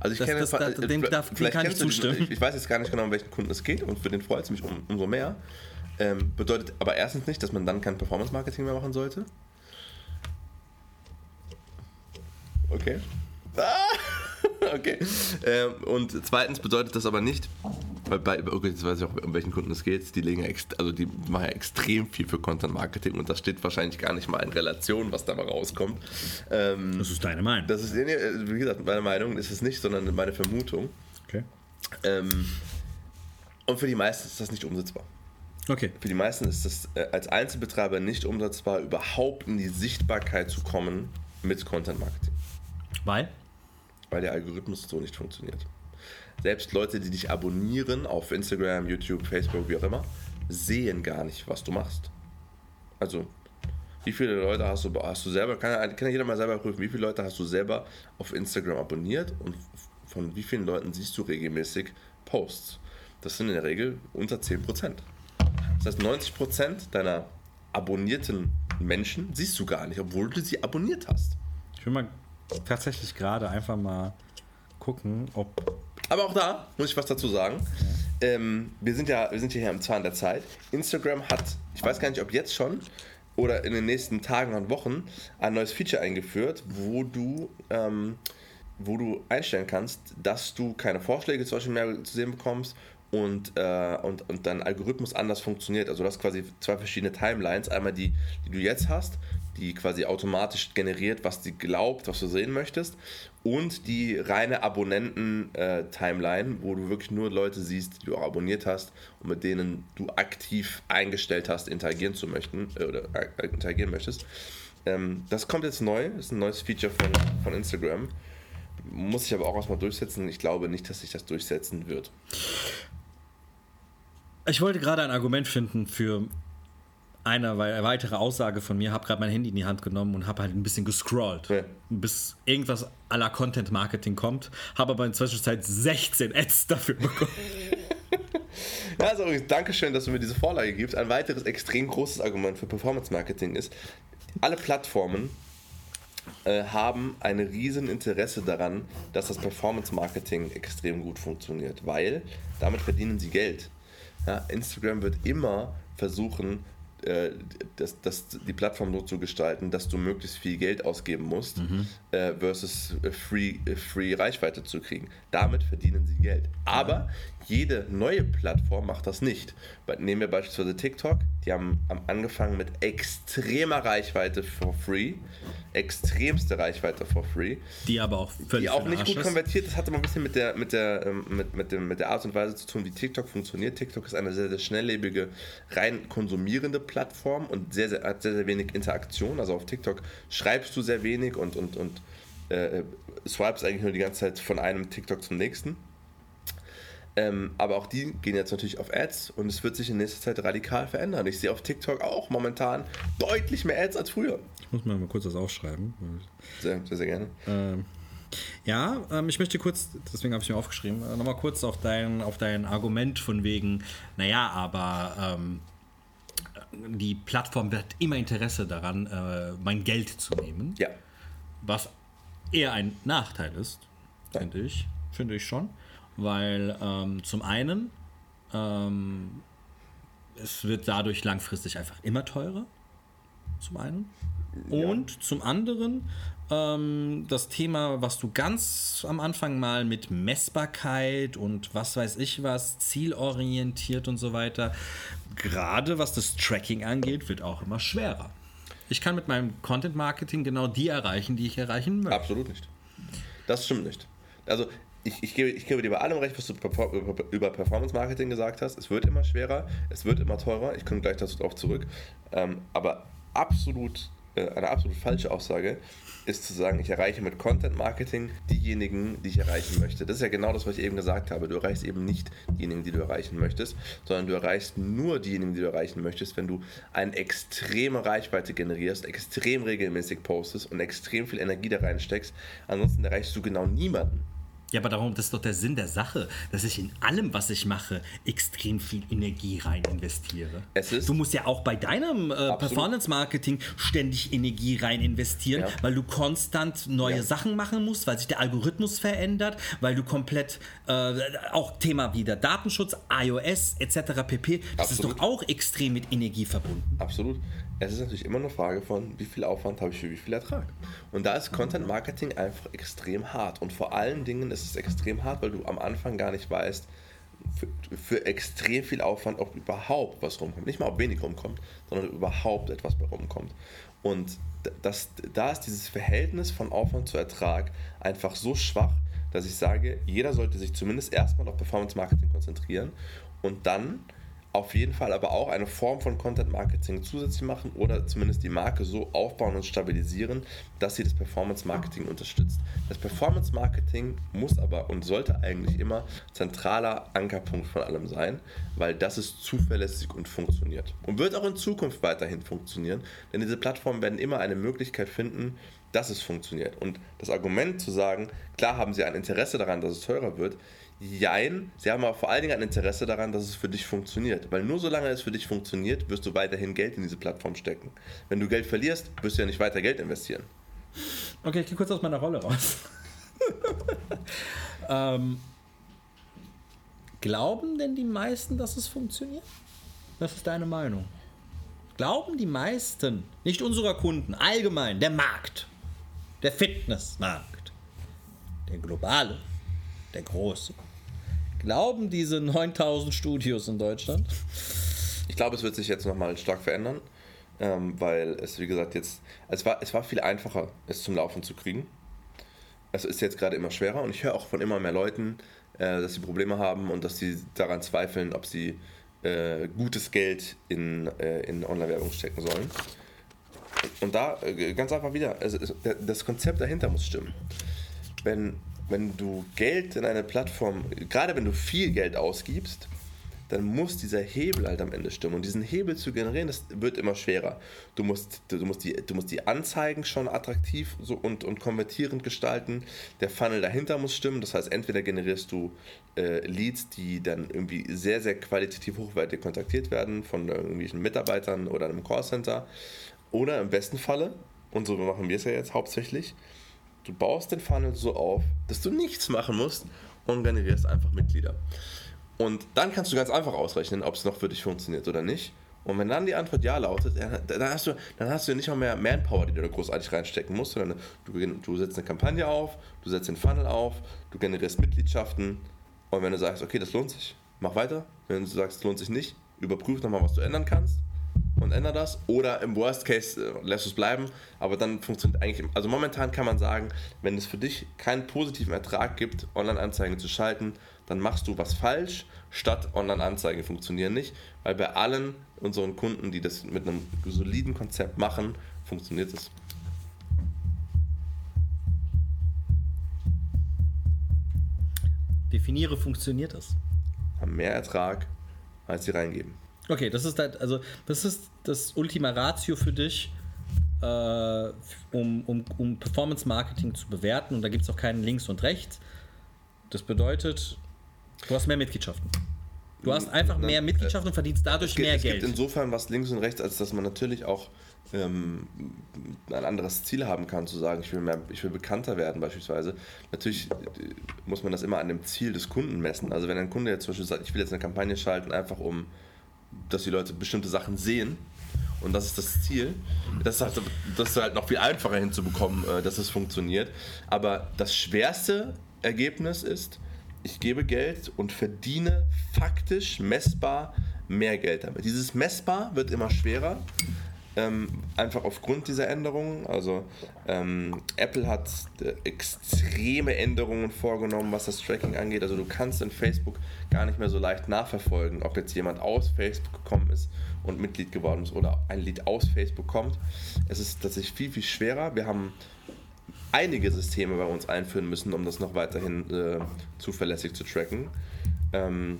Also ich Das- kenne das- da- dem darf- dem kann ich zustimmen. Ich, ich weiß jetzt gar nicht genau, um welchen Kunden es geht und für den freut es mich um, umso mehr. Ähm, bedeutet aber erstens nicht, dass man dann kein Performance-Marketing mehr machen sollte. Okay. Ah, okay. Ähm, und zweitens bedeutet das aber nicht, weil bei, okay, jetzt weiß ich auch, um welchen Kunden es geht, die legen also die machen ja extrem viel für Content Marketing und das steht wahrscheinlich gar nicht mal in Relation, was da mal rauskommt. Ähm, Das ist deine Meinung. das ist, wie gesagt, meine Meinung ist es nicht, sondern meine Vermutung. okay. Ähm, und für die meisten ist das nicht umsetzbar. Okay. Für die meisten ist es äh, als Einzelbetreiber nicht umsetzbar, überhaupt in die Sichtbarkeit zu kommen mit Content Marketing, Weil? Weil der Algorithmus so nicht funktioniert. Selbst Leute, die dich abonnieren auf Instagram, YouTube, Facebook, wie auch immer, sehen gar nicht, was du machst. Also, wie viele Leute hast du, hast du selber, kann, ja- kann jeder mal selber prüfen, wie viele Leute hast du selber auf Instagram abonniert und von wie vielen Leuten siehst du regelmäßig Posts? Das sind in der Regel unter 10%. Das heißt, 90% deiner abonnierten Menschen siehst du gar nicht, obwohl du sie abonniert hast. Ich will mal tatsächlich gerade einfach mal gucken, ob. Aber auch da muss ich was dazu sagen. Ähm, wir, sind ja, wir sind ja hier am Zahn der Zeit. Instagram hat, ich weiß gar nicht, ob jetzt schon oder in den nächsten Tagen und Wochen, ein neues Feature eingeführt, wo du, ähm, wo du einstellen kannst, dass du keine Vorschläge zum Beispiel mehr zu sehen bekommst und, äh, und, und dein Algorithmus anders funktioniert. Also du hast quasi zwei verschiedene Timelines. Einmal die, die du jetzt hast, die quasi automatisch generiert, was die glaubt, was du sehen möchtest. Und die reine Abonnenten-Timeline, wo du wirklich nur Leute siehst, die du auch abonniert hast und mit denen du aktiv eingestellt hast, interagieren zu möchten äh, oder äh, interagieren möchtest. Ähm, das kommt jetzt neu, das ist ein neues Feature von, von Instagram. Muss sich aber auch erstmal durchsetzen. Ich glaube nicht, dass sich das durchsetzen wird. Ich wollte gerade ein Argument finden für eine wei- weitere Aussage von mir, habe gerade mein Handy in die Hand genommen und habe halt ein bisschen gescrollt, Ja. bis irgendwas à la Content Marketing kommt, habe aber in der Zwischenzeit 16 Ads dafür bekommen. Ja, also Dankeschön, dass du mir diese Vorlage gibst. Ein weiteres extrem großes Argument für Performance Marketing ist, alle Plattformen äh, haben ein riesen Interesse daran, dass das Performance Marketing extrem gut funktioniert, weil damit verdienen sie Geld. Ja, Instagram wird immer versuchen, äh, das, das, die Plattform so zu gestalten, dass du möglichst viel Geld ausgeben musst, äh, versus äh, free, äh, free Reichweite zu kriegen. Damit verdienen sie Geld. Aber jede neue Plattform macht das nicht. Nehmen wir beispielsweise TikTok, die haben, haben angefangen mit extremer Reichweite for free, extremste Reichweite for free Die aber auch völlig die auch nicht gut ist. konvertiert. Das hat immer ein bisschen mit der, mit, der, ähm, mit, mit, dem, mit der Art und Weise zu tun, wie TikTok funktioniert. TikTok ist eine sehr, sehr schnelllebige, rein konsumierende Plattform und sehr, sehr, hat sehr, sehr wenig Interaktion. Also auf TikTok schreibst du sehr wenig und, und, und äh, swipes eigentlich nur die ganze Zeit von einem TikTok zum nächsten. Ähm, aber auch die gehen jetzt natürlich auf Ads und es wird sich in nächster Zeit radikal verändern. Ich sehe auf TikTok auch momentan deutlich mehr Ads als früher. Ich muss mal, mal kurz das aufschreiben. Sehr, sehr, sehr gerne. Ähm, ja, ähm, ich möchte kurz, deswegen habe ich mir aufgeschrieben, äh, nochmal kurz auf dein, auf dein Argument von wegen, naja, aber ähm, die Plattform hat immer Interesse daran, äh, mein Geld zu nehmen, Ja. was eher ein Nachteil ist, finde ich, finde ich schon, weil ähm, zum einen ähm, es wird dadurch langfristig einfach immer teurer, zum einen. Und zum anderen ähm, das Thema, was du ganz am Anfang mal mit Messbarkeit und was weiß ich was, zielorientiert und so weiter, gerade was das Tracking angeht, wird auch immer schwerer. Ich kann mit meinem Content Marketing genau die erreichen, die ich erreichen möchte. Absolut nicht. Das stimmt nicht. Also ich, ich, gebe, ich gebe dir bei allem recht, was du über, Performance Marketing gesagt hast. Es wird immer schwerer, es wird immer teurer. Ich komme gleich darauf zurück. Ähm, aber absolut, äh, eine absolut falsche Aussage ist zu sagen, ich erreiche mit Content Marketing diejenigen, die ich erreichen möchte. Das ist ja genau das, was ich eben gesagt habe. Du erreichst eben nicht diejenigen, die du erreichen möchtest, sondern du erreichst nur diejenigen, die du erreichen möchtest, wenn du eine extreme Reichweite generierst, extrem regelmäßig postest und extrem viel Energie da reinsteckst. Ansonsten erreichst du genau niemanden. Ja, aber darum, das ist doch der Sinn der Sache, dass ich in allem, was ich mache, extrem viel Energie rein investiere. du musst ja auch bei deinem äh, Performance-Marketing ständig Energie rein investieren, ja. weil du konstant neue ja. Sachen machen musst, weil sich der Algorithmus verändert, weil du komplett äh, auch Thema wieder Datenschutz, iOS etc. pp. Das Absolut. ist doch auch extrem mit Energie verbunden. Absolut. Es ist natürlich immer eine Frage von, wie viel Aufwand habe ich für wie viel Ertrag. Und da ist Content Marketing einfach extrem hart. Und vor allen Dingen ist es extrem hart, weil du am Anfang gar nicht weißt, für, für, extrem viel Aufwand, ob überhaupt was rumkommt. Nicht mal, ob wenig rumkommt, sondern überhaupt etwas bei rumkommt. Und das, da ist dieses Verhältnis von Aufwand zu Ertrag einfach so schwach, dass ich sage, jeder sollte sich zumindest erstmal auf Performance Marketing konzentrieren und dann auf jeden Fall aber auch eine Form von Content Marketing zusätzlich machen oder zumindest die Marke so aufbauen und stabilisieren, dass sie das Performance Marketing unterstützt. Das Performance Marketing muss aber und sollte eigentlich immer zentraler Ankerpunkt von allem sein, weil das ist zuverlässig und funktioniert. Und wird auch in Zukunft weiterhin funktionieren, denn diese Plattformen werden immer eine Möglichkeit finden, dass es funktioniert. Und das Argument zu sagen, klar haben sie ein Interesse daran, dass es teurer wird, Jein, sie haben aber vor allen Dingen ein Interesse daran, dass es für dich funktioniert. Weil nur solange es für dich funktioniert, wirst du weiterhin Geld in diese Plattform stecken. Wenn du Geld verlierst, wirst du ja nicht weiter Geld investieren. Okay, ich gehe kurz aus meiner Rolle raus. ähm, glauben denn die meisten, dass es funktioniert? Was ist deine Meinung? Glauben die meisten, nicht unserer Kunden, allgemein, der Markt, der Fitnessmarkt, der globale, der große, glauben diese 9000 Studios in Deutschland? Ich glaube, es wird sich jetzt nochmal stark verändern, ähm, weil es, wie gesagt, jetzt, es war, es war viel einfacher, es zum Laufen zu kriegen. Es ist jetzt gerade immer schwerer und ich höre auch von immer mehr Leuten, äh, dass sie Probleme haben und dass sie daran zweifeln, ob sie äh, gutes Geld in, äh, in Online-Werbung stecken sollen. Und da äh, ganz einfach wieder, also, das Konzept dahinter muss stimmen. Wenn wenn du Geld in eine Plattform, gerade wenn du viel Geld ausgibst, dann muss dieser Hebel halt am Ende stimmen. Und diesen Hebel zu generieren, das wird immer schwerer. Du musst, du musst, die, du musst die Anzeigen schon attraktiv so und, und konvertierend gestalten. Der Funnel dahinter muss stimmen. Das heißt, entweder generierst du äh, Leads, die dann irgendwie sehr, sehr qualitativ hochwertig kontaktiert werden von irgendwelchen Mitarbeitern oder einem Callcenter. Oder im besten Falle, und so machen wir es ja jetzt hauptsächlich, Du baust den Funnel so auf, dass du nichts machen musst und generierst einfach Mitglieder. Und dann kannst du ganz einfach ausrechnen, ob es noch für dich funktioniert oder nicht. Und wenn dann die Antwort ja lautet, dann hast du, dann hast du nicht mal mehr Manpower, die du da großartig reinstecken musst, sondern du, du setzt eine Kampagne auf, du setzt den Funnel auf, du generierst Mitgliedschaften und wenn du sagst, okay, das lohnt sich, mach weiter. Wenn du sagst, es lohnt sich nicht, überprüf nochmal, was du ändern kannst und ändere das. Oder im Worst Case äh, lässt es bleiben. Aber dann funktioniert eigentlich, also momentan kann man sagen, wenn es für dich keinen positiven Ertrag gibt, Online-Anzeigen zu schalten, dann machst du was falsch, statt Online-Anzeigen funktionieren nicht. Weil bei allen unseren Kunden, die das mit einem soliden Konzept machen, funktioniert es. Definiere, funktioniert es? Haben mehr Ertrag, als sie reingeben. Okay, das ist halt, also das ist das Ultima Ratio für dich, äh, um, um, um Performance Marketing zu bewerten. Und da gibt es auch keinen links und rechts. Das bedeutet, du hast mehr Mitgliedschaften. Du hast einfach mehr Mitgliedschaften und verdienst dadurch gibt, mehr Geld. Es gibt insofern was links und rechts, als dass man natürlich auch ähm, ein anderes Ziel haben kann, zu sagen, ich will, mehr, ich will bekannter werden beispielsweise. Natürlich äh, muss man das immer an dem Ziel des Kunden messen. Also wenn ein Kunde jetzt zum Beispiel sagt, ich will jetzt eine Kampagne schalten, einfach um dass die Leute bestimmte Sachen sehen. Und das ist das Ziel. Das ist halt, das ist halt noch viel einfacher hinzubekommen, äh, dass es funktioniert. Aber das schwerste Ergebnis ist, ich gebe Geld und verdiene faktisch messbar mehr Geld damit. Dieses messbar wird immer schwerer, ähm, einfach aufgrund dieser Änderungen. Also ähm, Apple hat äh, extreme Änderungen vorgenommen, was das Tracking angeht. Also du kannst in Facebook gar nicht mehr so leicht nachverfolgen, ob jetzt jemand aus Facebook gekommen ist und Mitglied geworden ist oder ein Lied aus Facebook kommt. Es ist tatsächlich viel, viel schwerer. Wir haben einige Systeme bei uns einführen müssen, um das noch weiterhin äh, zuverlässig zu tracken. Ähm,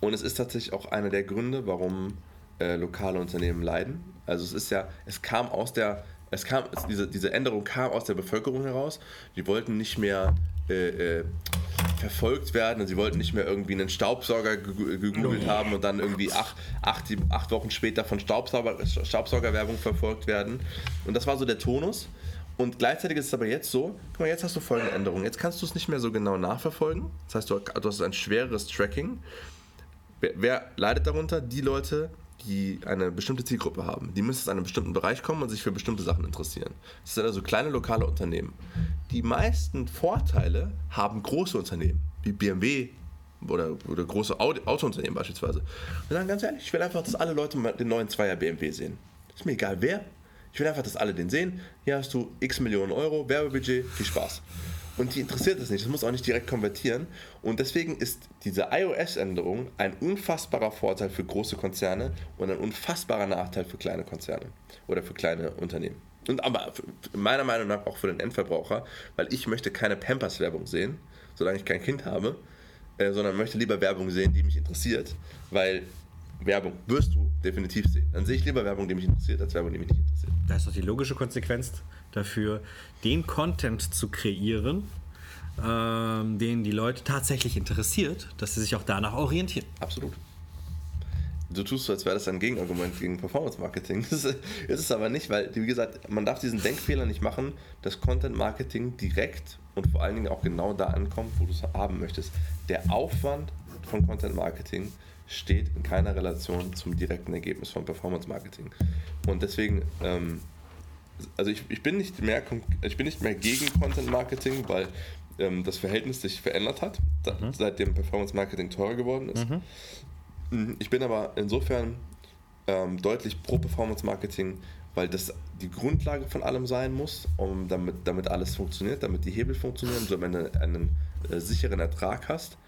und es ist tatsächlich auch einer der Gründe, warum äh, lokale Unternehmen leiden. Also es ist ja, es kam aus der, es kam, diese, diese Änderung kam aus der Bevölkerung heraus. Die wollten nicht mehr äh, äh, verfolgt werden und sie wollten nicht mehr irgendwie einen Staubsauger gegoogelt haben und dann irgendwie acht, acht, acht Wochen später von Staubsauger, Staubsaugerwerbung verfolgt werden. Und das war so der Tonus. Und gleichzeitig ist es aber jetzt so, guck mal, jetzt hast du folgende Änderungen. Jetzt kannst du es nicht mehr so genau nachverfolgen. Das heißt, du, du hast ein schwereres Tracking. Wer, wer leidet darunter? Die Leute, die eine bestimmte Zielgruppe haben. Die müssen aus einem bestimmten Bereich kommen und sich für bestimmte Sachen interessieren. Das sind also kleine lokale Unternehmen. Die meisten Vorteile haben große Unternehmen, wie BMW oder, oder große Autounternehmen beispielsweise. Wir sagen ganz ehrlich, ich will einfach, dass alle Leute den neuen Zweier BMW sehen. Ist mir egal wer. Ich will einfach, dass alle den sehen. Hier hast du x Millionen Euro, Werbebudget, viel Spaß. Und die interessiert es nicht. Das muss auch nicht direkt konvertieren. Und deswegen ist diese iOS-Änderung ein unfassbarer Vorteil für große Konzerne und ein unfassbarer Nachteil für kleine Konzerne oder für kleine Unternehmen. Und aber meiner Meinung nach auch für den Endverbraucher, weil ich möchte keine Pampers-Werbung sehen, solange ich kein Kind habe, äh, sondern möchte lieber Werbung sehen, die mich interessiert, weil Werbung wirst du definitiv sehen. Dann sehe ich lieber Werbung, die mich interessiert, als Werbung, die mich nicht interessiert. Das ist doch die logische Konsequenz dafür, den Content zu kreieren, ähm, den die Leute tatsächlich interessiert, dass sie sich auch danach orientieren. Absolut. Du tust so, als wäre das ein Gegenargument gegen Performance Marketing. Das ist, es aber nicht, weil, wie gesagt, man darf diesen Denkfehler nicht machen, dass Content Marketing direkt und vor allen Dingen auch genau da ankommt, wo du es haben möchtest. Der Aufwand von Content Marketing steht in keiner Relation zum direkten Ergebnis von Performance Marketing. Und deswegen, ähm, also ich, ich, bin nicht mehr, ich bin nicht mehr gegen Content Marketing, weil ähm, das Verhältnis sich verändert hat, mhm. seitdem Performance Marketing teurer geworden ist. Mhm. mhm. Ich bin aber insofern ähm, deutlich pro Performance Marketing, weil das die Grundlage von allem sein muss, um damit, damit alles funktioniert, damit die Hebel funktionieren, du am Ende einen äh, sicheren Ertrag hast.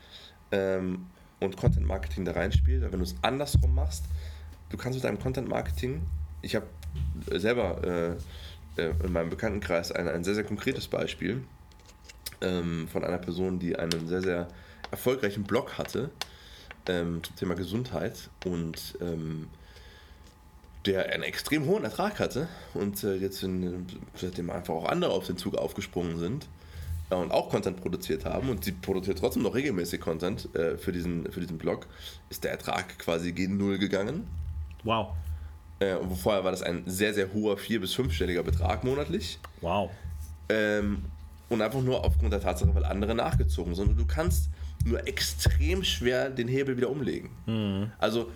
Ähm, und Content Marketing da reinspielt. Wenn du es andersrum machst, du kannst mit deinem Content Marketing, ich habe selber äh, äh, in meinem Bekanntenkreis ein, ein sehr, sehr konkretes Beispiel ähm, von einer Person, die einen sehr, sehr erfolgreichen Blog hatte ähm, zum Thema Gesundheit und ähm, der einen extrem hohen Ertrag hatte und äh, jetzt in, seitdem einfach auch andere auf den Zug aufgesprungen sind und auch Content produziert haben und sie produziert trotzdem noch regelmäßig Content äh, für, diesen, für diesen Blog, ist der Ertrag quasi gegen Null gegangen. Wow. Äh, vorher war das ein sehr, sehr hoher vier- bis fünfstelliger Betrag monatlich. Wow. Ähm, und einfach nur aufgrund der Tatsache, weil andere nachgezogen sind. Und du kannst nur extrem schwer den Hebel wieder umlegen. Mhm. Also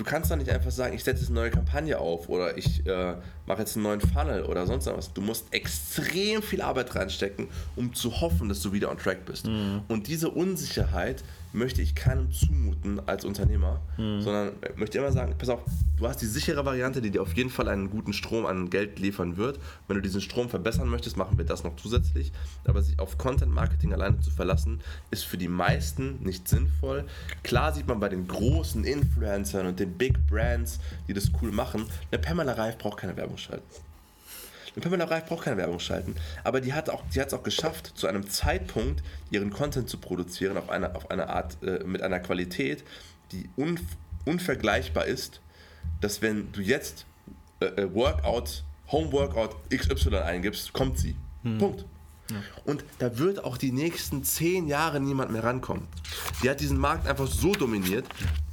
du kannst doch nicht einfach sagen, ich setze jetzt eine neue Kampagne auf oder ich äh, mache jetzt einen neuen Funnel oder sonst was. Du musst extrem viel Arbeit reinstecken, um zu hoffen, dass du wieder on track bist. Mhm. Und diese Unsicherheit möchte ich keinem zumuten als Unternehmer, mhm. sondern möchte immer sagen, pass auf, du hast die sichere Variante, die dir auf jeden Fall einen guten Strom an Geld liefern wird. Wenn du diesen Strom verbessern möchtest, machen wir das noch zusätzlich. Aber sich auf Content Marketing alleine zu verlassen, ist für die meisten nicht sinnvoll. Klar sieht man bei den großen Influencern und den Big Brands, die das cool machen, eine Pamela Reif braucht keine Werbung schalten. Eine Pamela Reif braucht keine Werbung schalten, aber die hat auch, es auch geschafft, zu einem Zeitpunkt ihren Content zu produzieren auf eine, auf eine Art, äh, mit einer Qualität, die un, unvergleichbar ist, dass wenn du jetzt äh, äh Workout, Home Workout XY eingibst, kommt sie. Hm. Punkt. Ja. Und da wird auch die nächsten zehn Jahre niemand mehr rankommen. Die hat diesen Markt einfach so dominiert,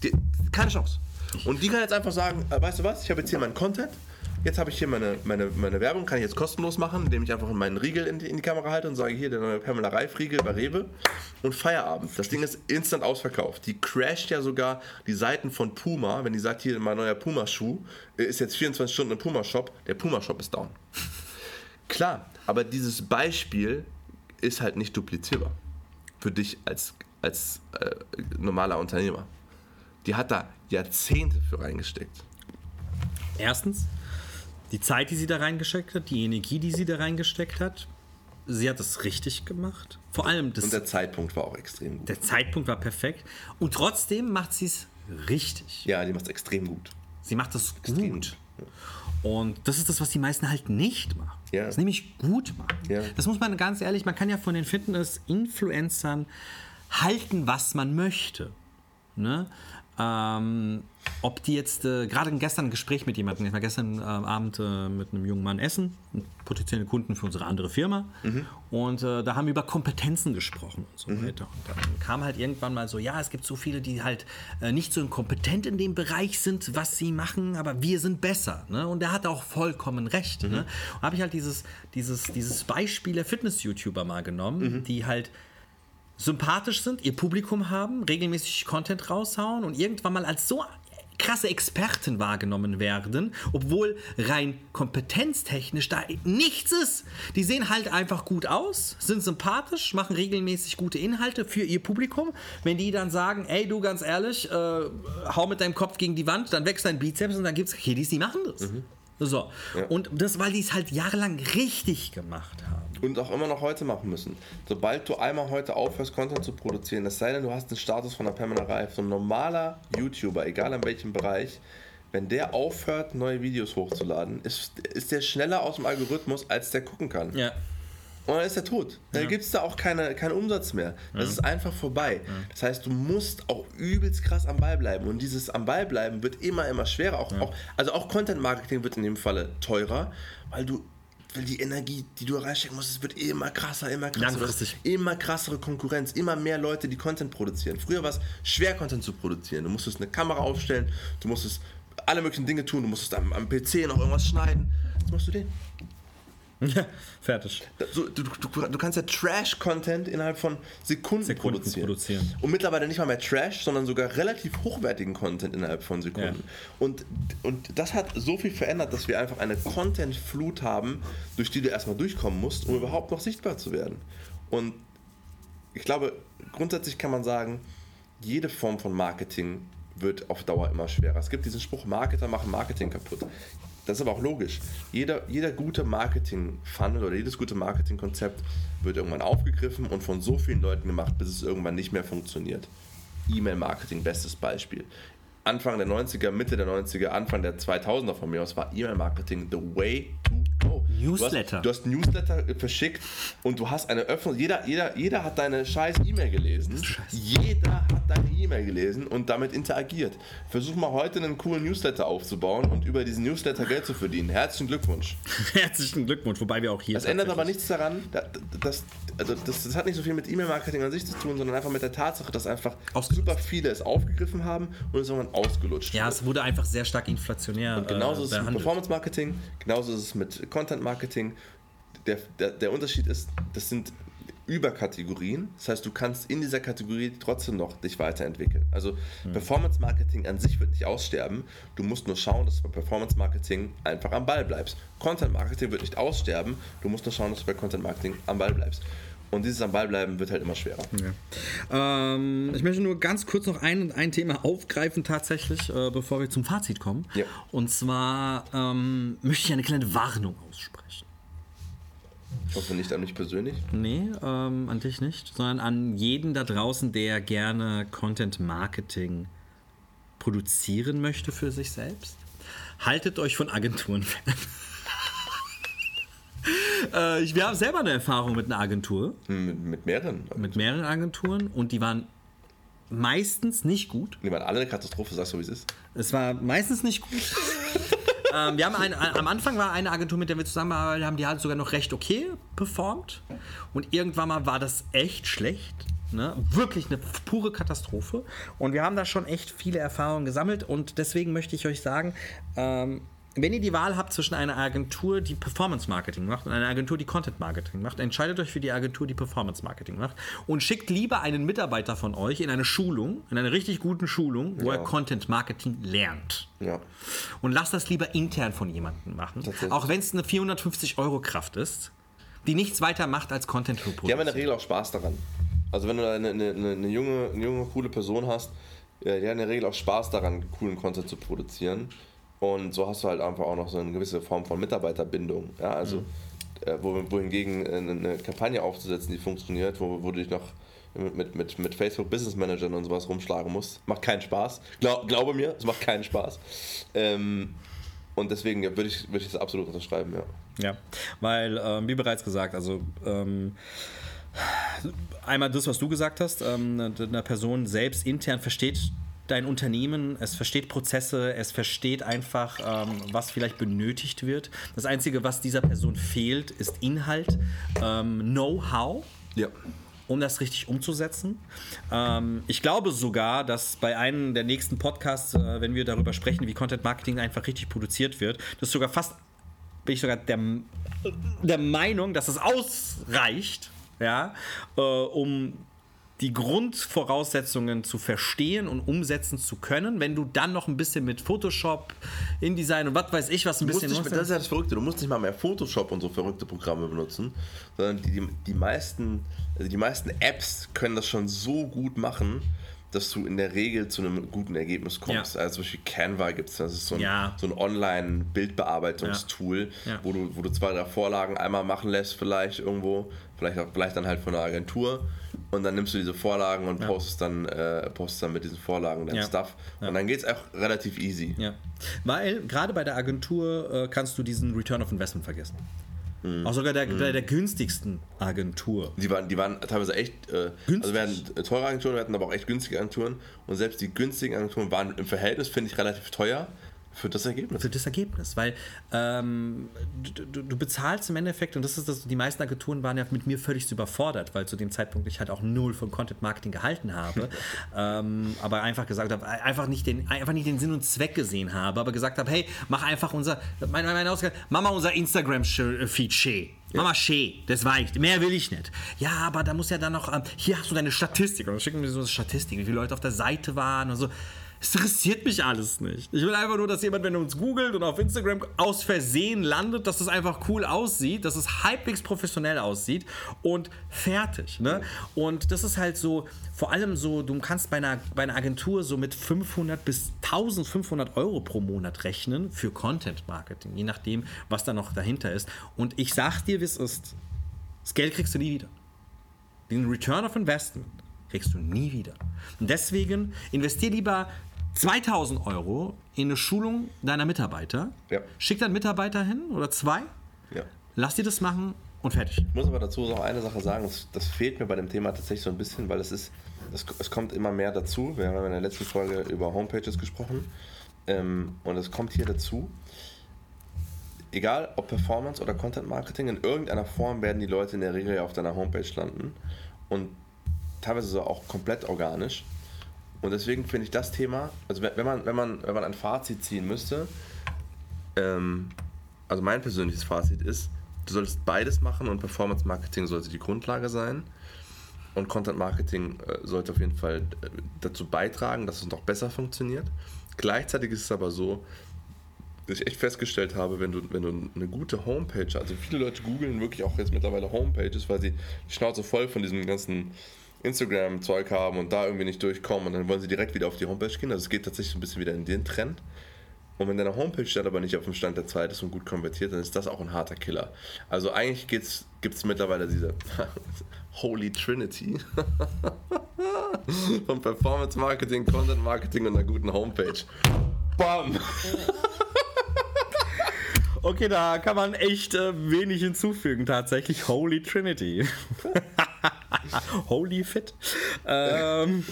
die, keine Chance. Und die kann jetzt einfach sagen, äh, weißt du was, ich habe jetzt hier meinen Content, Jetzt habe ich hier meine, meine, meine Werbung, kann ich jetzt kostenlos machen, indem ich einfach meinen Riegel in die, in die Kamera halte und sage, hier der neue Pamela Reif-Riegel bei Rewe und Feierabend. Das Ding ist instant ausverkauft. Die crasht ja sogar die Seiten von Puma, wenn die sagt, hier mein neuer Puma-Schuh, äh, ist jetzt 24 Stunden im Puma-Shop, der Puma-Shop ist down. Klar, aber dieses Beispiel ist halt nicht duplizierbar für dich als, als äh, normaler Unternehmer. Die hat da Jahrzehnte für reingesteckt. Erstens, die Zeit, die sie da reingesteckt hat, die Energie, die sie da reingesteckt hat, sie hat es richtig gemacht. Vor allem das. Und der Zeitpunkt war auch extrem gut. Der Zeitpunkt war perfekt. Und trotzdem macht sie es richtig. Ja, die macht es extrem gut. Sie macht es extrem gut. Und das ist das, was die meisten halt nicht machen. Ja. Das nämlich gut machen. Ja. Das muss man ganz ehrlich, man kann ja von den Fitness-Influencern halten, was man möchte. Ne? Ähm, ob die jetzt, äh, gerade gestern ein Gespräch mit jemandem, ich war gestern äh, Abend äh, mit einem jungen Mann essen, potenziellen Kunden für unsere andere Firma. Mhm. Und äh, da haben wir über Kompetenzen gesprochen und so mhm. weiter. Und dann kam halt irgendwann mal so, ja, es gibt so viele, die halt äh, nicht so kompetent in dem Bereich sind, was sie machen, aber wir sind besser. Ne? Und der hat auch vollkommen recht. Mhm. Ne? Habe ich halt dieses, dieses, dieses Beispiel der Fitness-YouTuber mal genommen, mhm. die halt sympathisch sind, ihr Publikum haben, regelmäßig Content raushauen und irgendwann mal als so krasse Experten wahrgenommen werden, obwohl rein kompetenztechnisch da nichts ist. Die sehen halt einfach gut aus, sind sympathisch, machen regelmäßig gute Inhalte für ihr Publikum. Wenn die dann sagen, ey du ganz ehrlich, äh, hau mit deinem Kopf gegen die Wand, dann wächst dein Bizeps und dann gibt's Kiddies, die machen das. Mhm. So. Ja. Und das, weil die es halt jahrelang richtig gemacht haben. Und auch immer noch heute machen müssen. Sobald du einmal heute aufhörst, Content zu produzieren, es sei denn, du hast den Status von der Pamela Reif, so ein normaler YouTuber, egal in welchem Bereich, wenn der aufhört, neue Videos hochzuladen, ist, ist der schneller aus dem Algorithmus, als der gucken kann. Ja. Und dann ist er tot. Dann ja. gibt es da auch keine, keinen Umsatz mehr. Das ja. ist einfach vorbei. Ja. Das heißt, du musst auch übelst krass am Ball bleiben. Und dieses am Ball bleiben wird immer, immer schwerer. Auch, auch, also auch Content Marketing wird in dem Falle teurer, weil du weil die Energie, die du reinstecken musst, es wird immer krasser, immer krasser. Immer krassere Konkurrenz, immer mehr Leute, die Content produzieren. Früher war es schwer, Content zu produzieren. Du musstest eine Kamera aufstellen, du musstest alle möglichen Dinge tun, du musstest am, am PC noch irgendwas schneiden. Jetzt machst du den. Ja, fertig. So, du, du, du, kannst ja Trash-Content innerhalb von Sekunden, Sekunden produzieren. produzieren. Und mittlerweile nicht mal mehr Trash, sondern sogar relativ hochwertigen Content innerhalb von Sekunden. Ja. Und, und das hat so viel verändert, dass wir einfach eine Content-Flut haben, durch die du erstmal durchkommen musst, um überhaupt noch sichtbar zu werden. Und ich glaube, grundsätzlich kann man sagen, jede Form von Marketing wird auf Dauer immer schwerer. Es gibt diesen Spruch, Marketer machen Marketing kaputt. Das ist aber auch logisch. Jeder, jeder gute Marketing-Funnel oder jedes gute Marketing-Konzept wird irgendwann aufgegriffen und von so vielen Leuten gemacht, bis es irgendwann nicht mehr funktioniert. E-Mail-Marketing, bestes Beispiel. Anfang der 90er, Mitte der 90er, Anfang der 2000er von mir aus war E-Mail-Marketing the way to go. Newsletter. Du hast, du hast Newsletter verschickt und du hast eine Öffnung. Jeder, jeder, jeder hat deine scheiß E-Mail gelesen. Jeder hat deine E-Mail gelesen und damit interagiert. Versuch mal heute einen coolen Newsletter aufzubauen und über diesen Newsletter Geld zu verdienen. Herzlichen Glückwunsch. Herzlichen Glückwunsch, wobei wir auch hier. Das ändert aber nichts daran, dass, also das, das hat nicht so viel mit E-Mail-Marketing an sich zu tun, sondern einfach mit der Tatsache, dass einfach super viele es aufgegriffen haben und es irgendwann ausgelutscht Ja, es wurde einfach sehr stark inflationär. Und genauso äh, ist es mit Performance-Marketing, genauso ist es mit Content-Marketing. Der, der, der Unterschied ist, das sind Überkategorien. Das heißt, du kannst in dieser Kategorie trotzdem noch dich weiterentwickeln. Also mhm. Performance Marketing an sich wird nicht aussterben. Du musst nur schauen, dass du bei Performance Marketing einfach am Ball bleibst. Content Marketing wird nicht aussterben. Du musst nur schauen, dass du bei Content Marketing am Ball bleibst. Und dieses am Ball bleiben wird halt immer schwerer. Ja. Ähm, ich möchte nur ganz kurz noch ein, ein Thema aufgreifen, tatsächlich, äh, bevor wir zum Fazit kommen. Ja. Und zwar ähm, möchte ich eine kleine Warnung aussprechen. Ich hoffe nicht an mich persönlich. Nee, ähm, an dich nicht, sondern an jeden da draußen, der gerne Content Marketing produzieren möchte für sich selbst. Haltet euch von Agenturen fern. äh, ich, wir haben selber eine Erfahrung mit einer Agentur. Mit, mit mehreren? Agenturen. Mit mehreren Agenturen und die waren meistens nicht gut. Die waren alle eine Katastrophe, sagst du, wie es ist? Es war meistens nicht gut. ähm, wir haben ein, am Anfang war eine Agentur, mit der wir zusammengearbeitet haben, die hat sogar noch recht okay performt. Und irgendwann mal war das echt schlecht. Ne? Wirklich eine pure Katastrophe. Und wir haben da schon echt viele Erfahrungen gesammelt. Und deswegen möchte ich euch sagen, ähm, wenn ihr die Wahl habt zwischen einer Agentur, die Performance Marketing macht und einer Agentur, die Content Marketing macht, entscheidet euch für die Agentur, die Performance Marketing macht und schickt lieber einen Mitarbeiter von euch in eine Schulung, in eine richtig gute Schulung, wo ja. er Content Marketing lernt. Ja. Und lasst das lieber intern von jemandem machen, auch wenn es eine 450 Euro Kraft ist, die nichts weiter macht als Content zu Die haben in der Regel auch Spaß daran. Also wenn du eine, eine, eine, junge, eine junge, coole Person hast, die hat in der Regel auch Spaß daran, coolen Content zu produzieren. Und so hast du halt einfach auch noch so eine gewisse Form von Mitarbeiterbindung. Ja, also, mhm. äh, wo, wohingegen äh, eine Kampagne aufzusetzen, die funktioniert, wo, wo du dich noch mit, mit, mit Facebook Business Managern und sowas rumschlagen musst, macht keinen Spaß. Glaub, glaube mir, es macht keinen Spaß. Ähm, und deswegen ja, würde ich, würd ich das absolut unterschreiben, ja. Ja, weil, ähm, wie bereits gesagt, also ähm, einmal das, was du gesagt hast, ähm, eine Person selbst intern versteht dein Unternehmen, es versteht Prozesse, es versteht einfach, ähm, was vielleicht benötigt wird. Das Einzige, was dieser Person fehlt, ist Inhalt, ähm, Know-how. Ja um das richtig umzusetzen. Ähm, ich glaube sogar, dass bei einem der nächsten Podcasts, äh, wenn wir darüber sprechen, wie Content Marketing einfach richtig produziert wird, das sogar fast, bin ich sogar der, der Meinung, dass es ausreicht, ja, äh, um die Grundvoraussetzungen zu verstehen und umsetzen zu können, wenn du dann noch ein bisschen mit Photoshop, InDesign und was weiß ich was ein bisschen nicht, Das ist ja das Verrückte, du musst nicht mal mehr Photoshop und so verrückte Programme benutzen, sondern die, die, die meisten, also die meisten Apps können das schon so gut machen, dass du in der Regel zu einem guten Ergebnis kommst. Ja. Also zum Beispiel Canva gibt es, das ist so ein, ja. so ein Online-Bildbearbeitungstool, ja. wo, du, wo du zwei, drei Vorlagen einmal machen lässt, vielleicht irgendwo, vielleicht, auch, vielleicht dann halt von einer Agentur und dann nimmst du diese Vorlagen und postest, dann, äh, postest dann mit diesen Vorlagen dein Stuff. Und dann geht es auch relativ easy. Ja. Weil gerade bei der Agentur äh, kannst du diesen Return of Investment vergessen. Mhm. Auch sogar der, mhm. der günstigsten Agentur. Die waren, die waren teilweise echt, äh, also wir hatten teure Agenturen, wir hatten aber auch echt günstige Agenturen. Und selbst die günstigen Agenturen waren im Verhältnis, finde ich, relativ teuer. Für das Ergebnis. Für das Ergebnis, weil ähm, du, du, bezahlst im Endeffekt, und das ist das, die meisten Agenturen waren ja mit mir völlig überfordert, weil zu dem Zeitpunkt ich halt auch null von Content Marketing gehalten habe, ähm, aber einfach gesagt habe, einfach nicht, den, einfach nicht den Sinn und Zweck gesehen habe, aber gesagt habe, hey, mach einfach unser, mein, mein Ausgang, mach mal unser Instagram-Feed schön. Ja. Mama schee, das weicht. Mehr will ich nicht. Ja, aber da muss ja dann noch. Ähm, hier hast du deine Statistik. Und dann schicken wir so eine Statistik, wie viele Leute auf der Seite waren und so. Es interessiert mich alles nicht. Ich will einfach nur, dass jemand, wenn er uns googelt und auf Instagram aus Versehen landet, dass das einfach cool aussieht, dass es halbwegs professionell aussieht und fertig. Ne? Und das ist halt so, vor allem so, du kannst bei einer, bei einer Agentur so mit 500 bis 1500 Euro pro Monat rechnen für Content Marketing, je nachdem, was da noch dahinter ist. Und ich sag dir, wie es ist, das Geld kriegst du nie wieder. Den Return of Investment kriegst du nie wieder. Und deswegen investier lieber 2000 Euro in eine Schulung deiner Mitarbeiter. Ja. Schick deinen Mitarbeiter hin oder zwei. Ja. Lass die das machen und fertig. Ich muss aber dazu noch eine Sache sagen, das, das fehlt mir bei dem Thema tatsächlich so ein bisschen, weil es ist, es, es kommt immer mehr dazu. Wir haben in der letzten Folge über Homepages gesprochen ähm, und es kommt hier dazu. Egal ob Performance oder Content Marketing, in irgendeiner Form werden die Leute in der Regel auf deiner Homepage landen und teilweise so auch komplett organisch. Und deswegen finde ich das Thema, also wenn man, wenn man, wenn man ein Fazit ziehen müsste, ähm, also mein persönliches Fazit ist, du solltest beides machen und Performance Marketing sollte die Grundlage sein. Und Content Marketing äh, sollte auf jeden Fall äh, dazu beitragen, dass es noch besser funktioniert. Gleichzeitig ist es aber so, dass ich echt festgestellt habe, wenn du, wenn du eine gute Homepage also viele Leute googeln wirklich auch jetzt mittlerweile Homepages, weil sie die Schnauze voll von diesem ganzen Instagram-Zeug haben und da irgendwie nicht durchkommen und dann wollen sie direkt wieder auf die Homepage gehen. Also es geht tatsächlich ein bisschen wieder in den Trend. Und wenn deine Homepage dann aber nicht auf dem Stand der Zeit ist und gut konvertiert, dann ist das auch ein harter Killer. Also eigentlich gibt es mittlerweile diese Holy Trinity von Performance Marketing, Content Marketing und einer guten Homepage. Bam! Okay, da kann man echt äh, wenig hinzufügen, tatsächlich. Holy Trinity. Holy Fit. Ähm,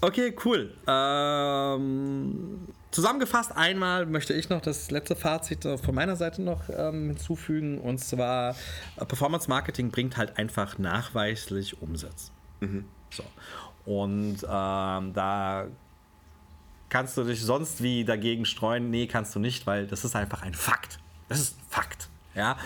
okay, cool. Ähm, zusammengefasst einmal möchte ich noch das letzte Fazit von meiner Seite noch ähm, hinzufügen. Und zwar, äh, Performance Marketing bringt halt einfach nachweislich Umsatz. Mhm. So. Und ähm, da kannst du dich sonst wie dagegen streuen. Nee, kannst du nicht, weil das ist einfach ein Fakt. Das ist Fakt. Ja?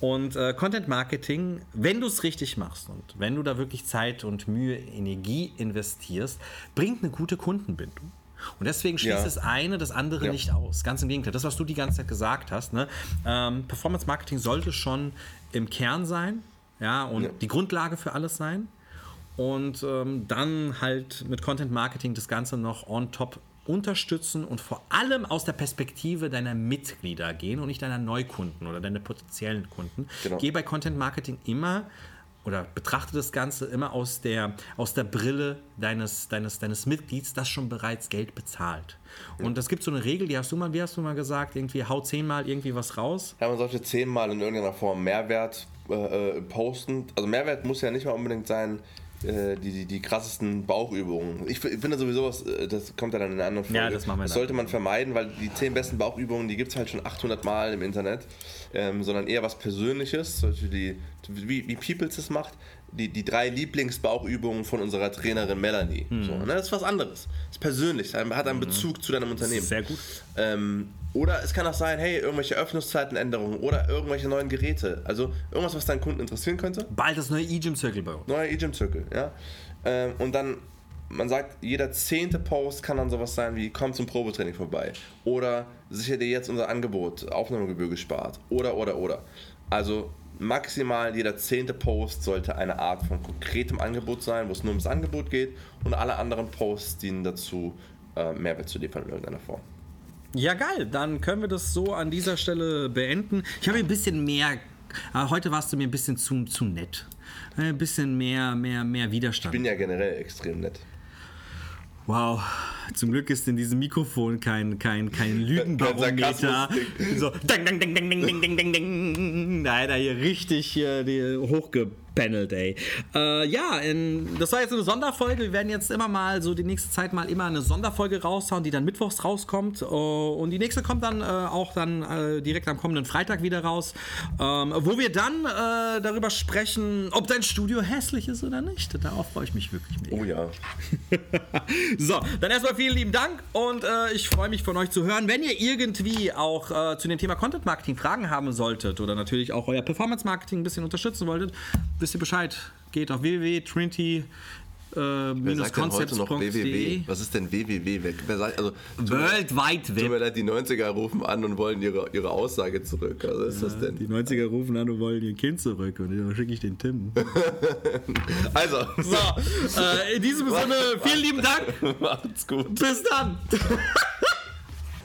Und äh, Content Marketing, wenn du es richtig machst und wenn du da wirklich Zeit und Mühe, Energie investierst, bringt eine gute Kundenbindung. Und deswegen schließt ja. das eine das andere ja. nicht aus. Ganz im Gegenteil. Das, was du die ganze Zeit gesagt hast, ne? ähm, Performance Marketing sollte schon im Kern sein ja, und ja. die Grundlage für alles sein. Und ähm, dann halt mit Content Marketing das Ganze noch on top unterstützen und vor allem aus der Perspektive deiner Mitglieder gehen und nicht deiner Neukunden oder deiner potenziellen Kunden. Genau. Geh bei Content Marketing immer oder betrachte das Ganze immer aus der, aus der Brille deines, deines, deines Mitglieds, das schon bereits Geld bezahlt. Und es gibt so eine Regel, die hast du mal, wie hast du mal gesagt, irgendwie hau zehnmal irgendwie was raus. Ja, man sollte zehnmal in irgendeiner Form Mehrwert äh, äh posten. Also Mehrwert muss ja nicht mal unbedingt sein, die, die, die krassesten Bauchübungen. Ich, ich finde sowieso, was, äh, das kommt ja dann in einer anderen Folge. Ja, das machen wir das sollte man vermeiden, weil die 10 besten Bauchübungen, die gibt es halt schon 800 Mal im Internet, ähm, sondern eher was Persönliches, solche die, wie, wie Peoples es macht, die, die drei Lieblingsbauchübungen von unserer Trainerin Melanie. Mhm. So, ne? Das ist was anderes. Das ist persönlich, hat einen mhm. Bezug zu deinem Unternehmen. Sehr gut. Ähm, oder es kann auch sein, hey, irgendwelche Öffnungszeitenänderungen oder irgendwelche neuen Geräte. Also irgendwas, was deinen Kunden interessieren könnte. Bald das neue E-Gym Circle bei uns. Neuer E-Gym Circle, ja. Ähm, und dann, man sagt, jeder zehnte Post kann dann sowas sein wie, komm zum Probetraining vorbei. Oder sicher dir jetzt unser Angebot, Aufnahmegebühr gespart. Oder, oder, oder. Also maximal jeder zehnte Post sollte eine Art von konkretem Angebot sein, wo es nur ums Angebot geht und alle anderen Posts dienen dazu, äh, Mehrwert zu liefern in irgendeiner Form. Ja, geil. Dann können wir das so an dieser Stelle beenden. Ich habe ein bisschen mehr. Äh, heute warst du mir ein bisschen zu, zu nett. Ein bisschen mehr, mehr, mehr Widerstand. Ich bin ja generell extrem nett. Wow, zum Glück ist in diesem Mikrofon kein, kein, kein Lügenbarometer. so, ding, ding, ding, ding, ding, ding, ding, ding. Da hier richtig hier hochgepackt panelt, ey. Äh, ja, in, das war jetzt eine Sonderfolge. Wir werden jetzt immer mal so die nächste Zeit mal immer eine Sonderfolge raushauen, die dann mittwochs rauskommt. Uh, und die nächste kommt dann uh, auch dann uh, direkt am kommenden Freitag wieder raus, ähm, wo wir dann darüber sprechen, ob dein Studio hässlich ist oder nicht. Darauf freue ich mich wirklich mega. Oh ja. so, dann erstmal vielen lieben Dank und ich freue mich von euch zu hören. Wenn ihr irgendwie auch zu dem Thema Content Marketing Fragen haben solltet oder natürlich auch euer Performance Marketing ein bisschen unterstützen wolltet, wisst ihr Bescheid. Geht auf www.trinity äh, www. Was ist denn www? Wer sagt, also, World Wide Web. Tut mir leid, die 90er rufen an und wollen ihre, ihre Aussage zurück. Also ist ja, das denn? Die 90er rufen an und wollen ihr Kind zurück und dann schicke ich den Tim. also. So, äh, in diesem Sinne, vielen lieben Dank. Macht's gut. Bis dann.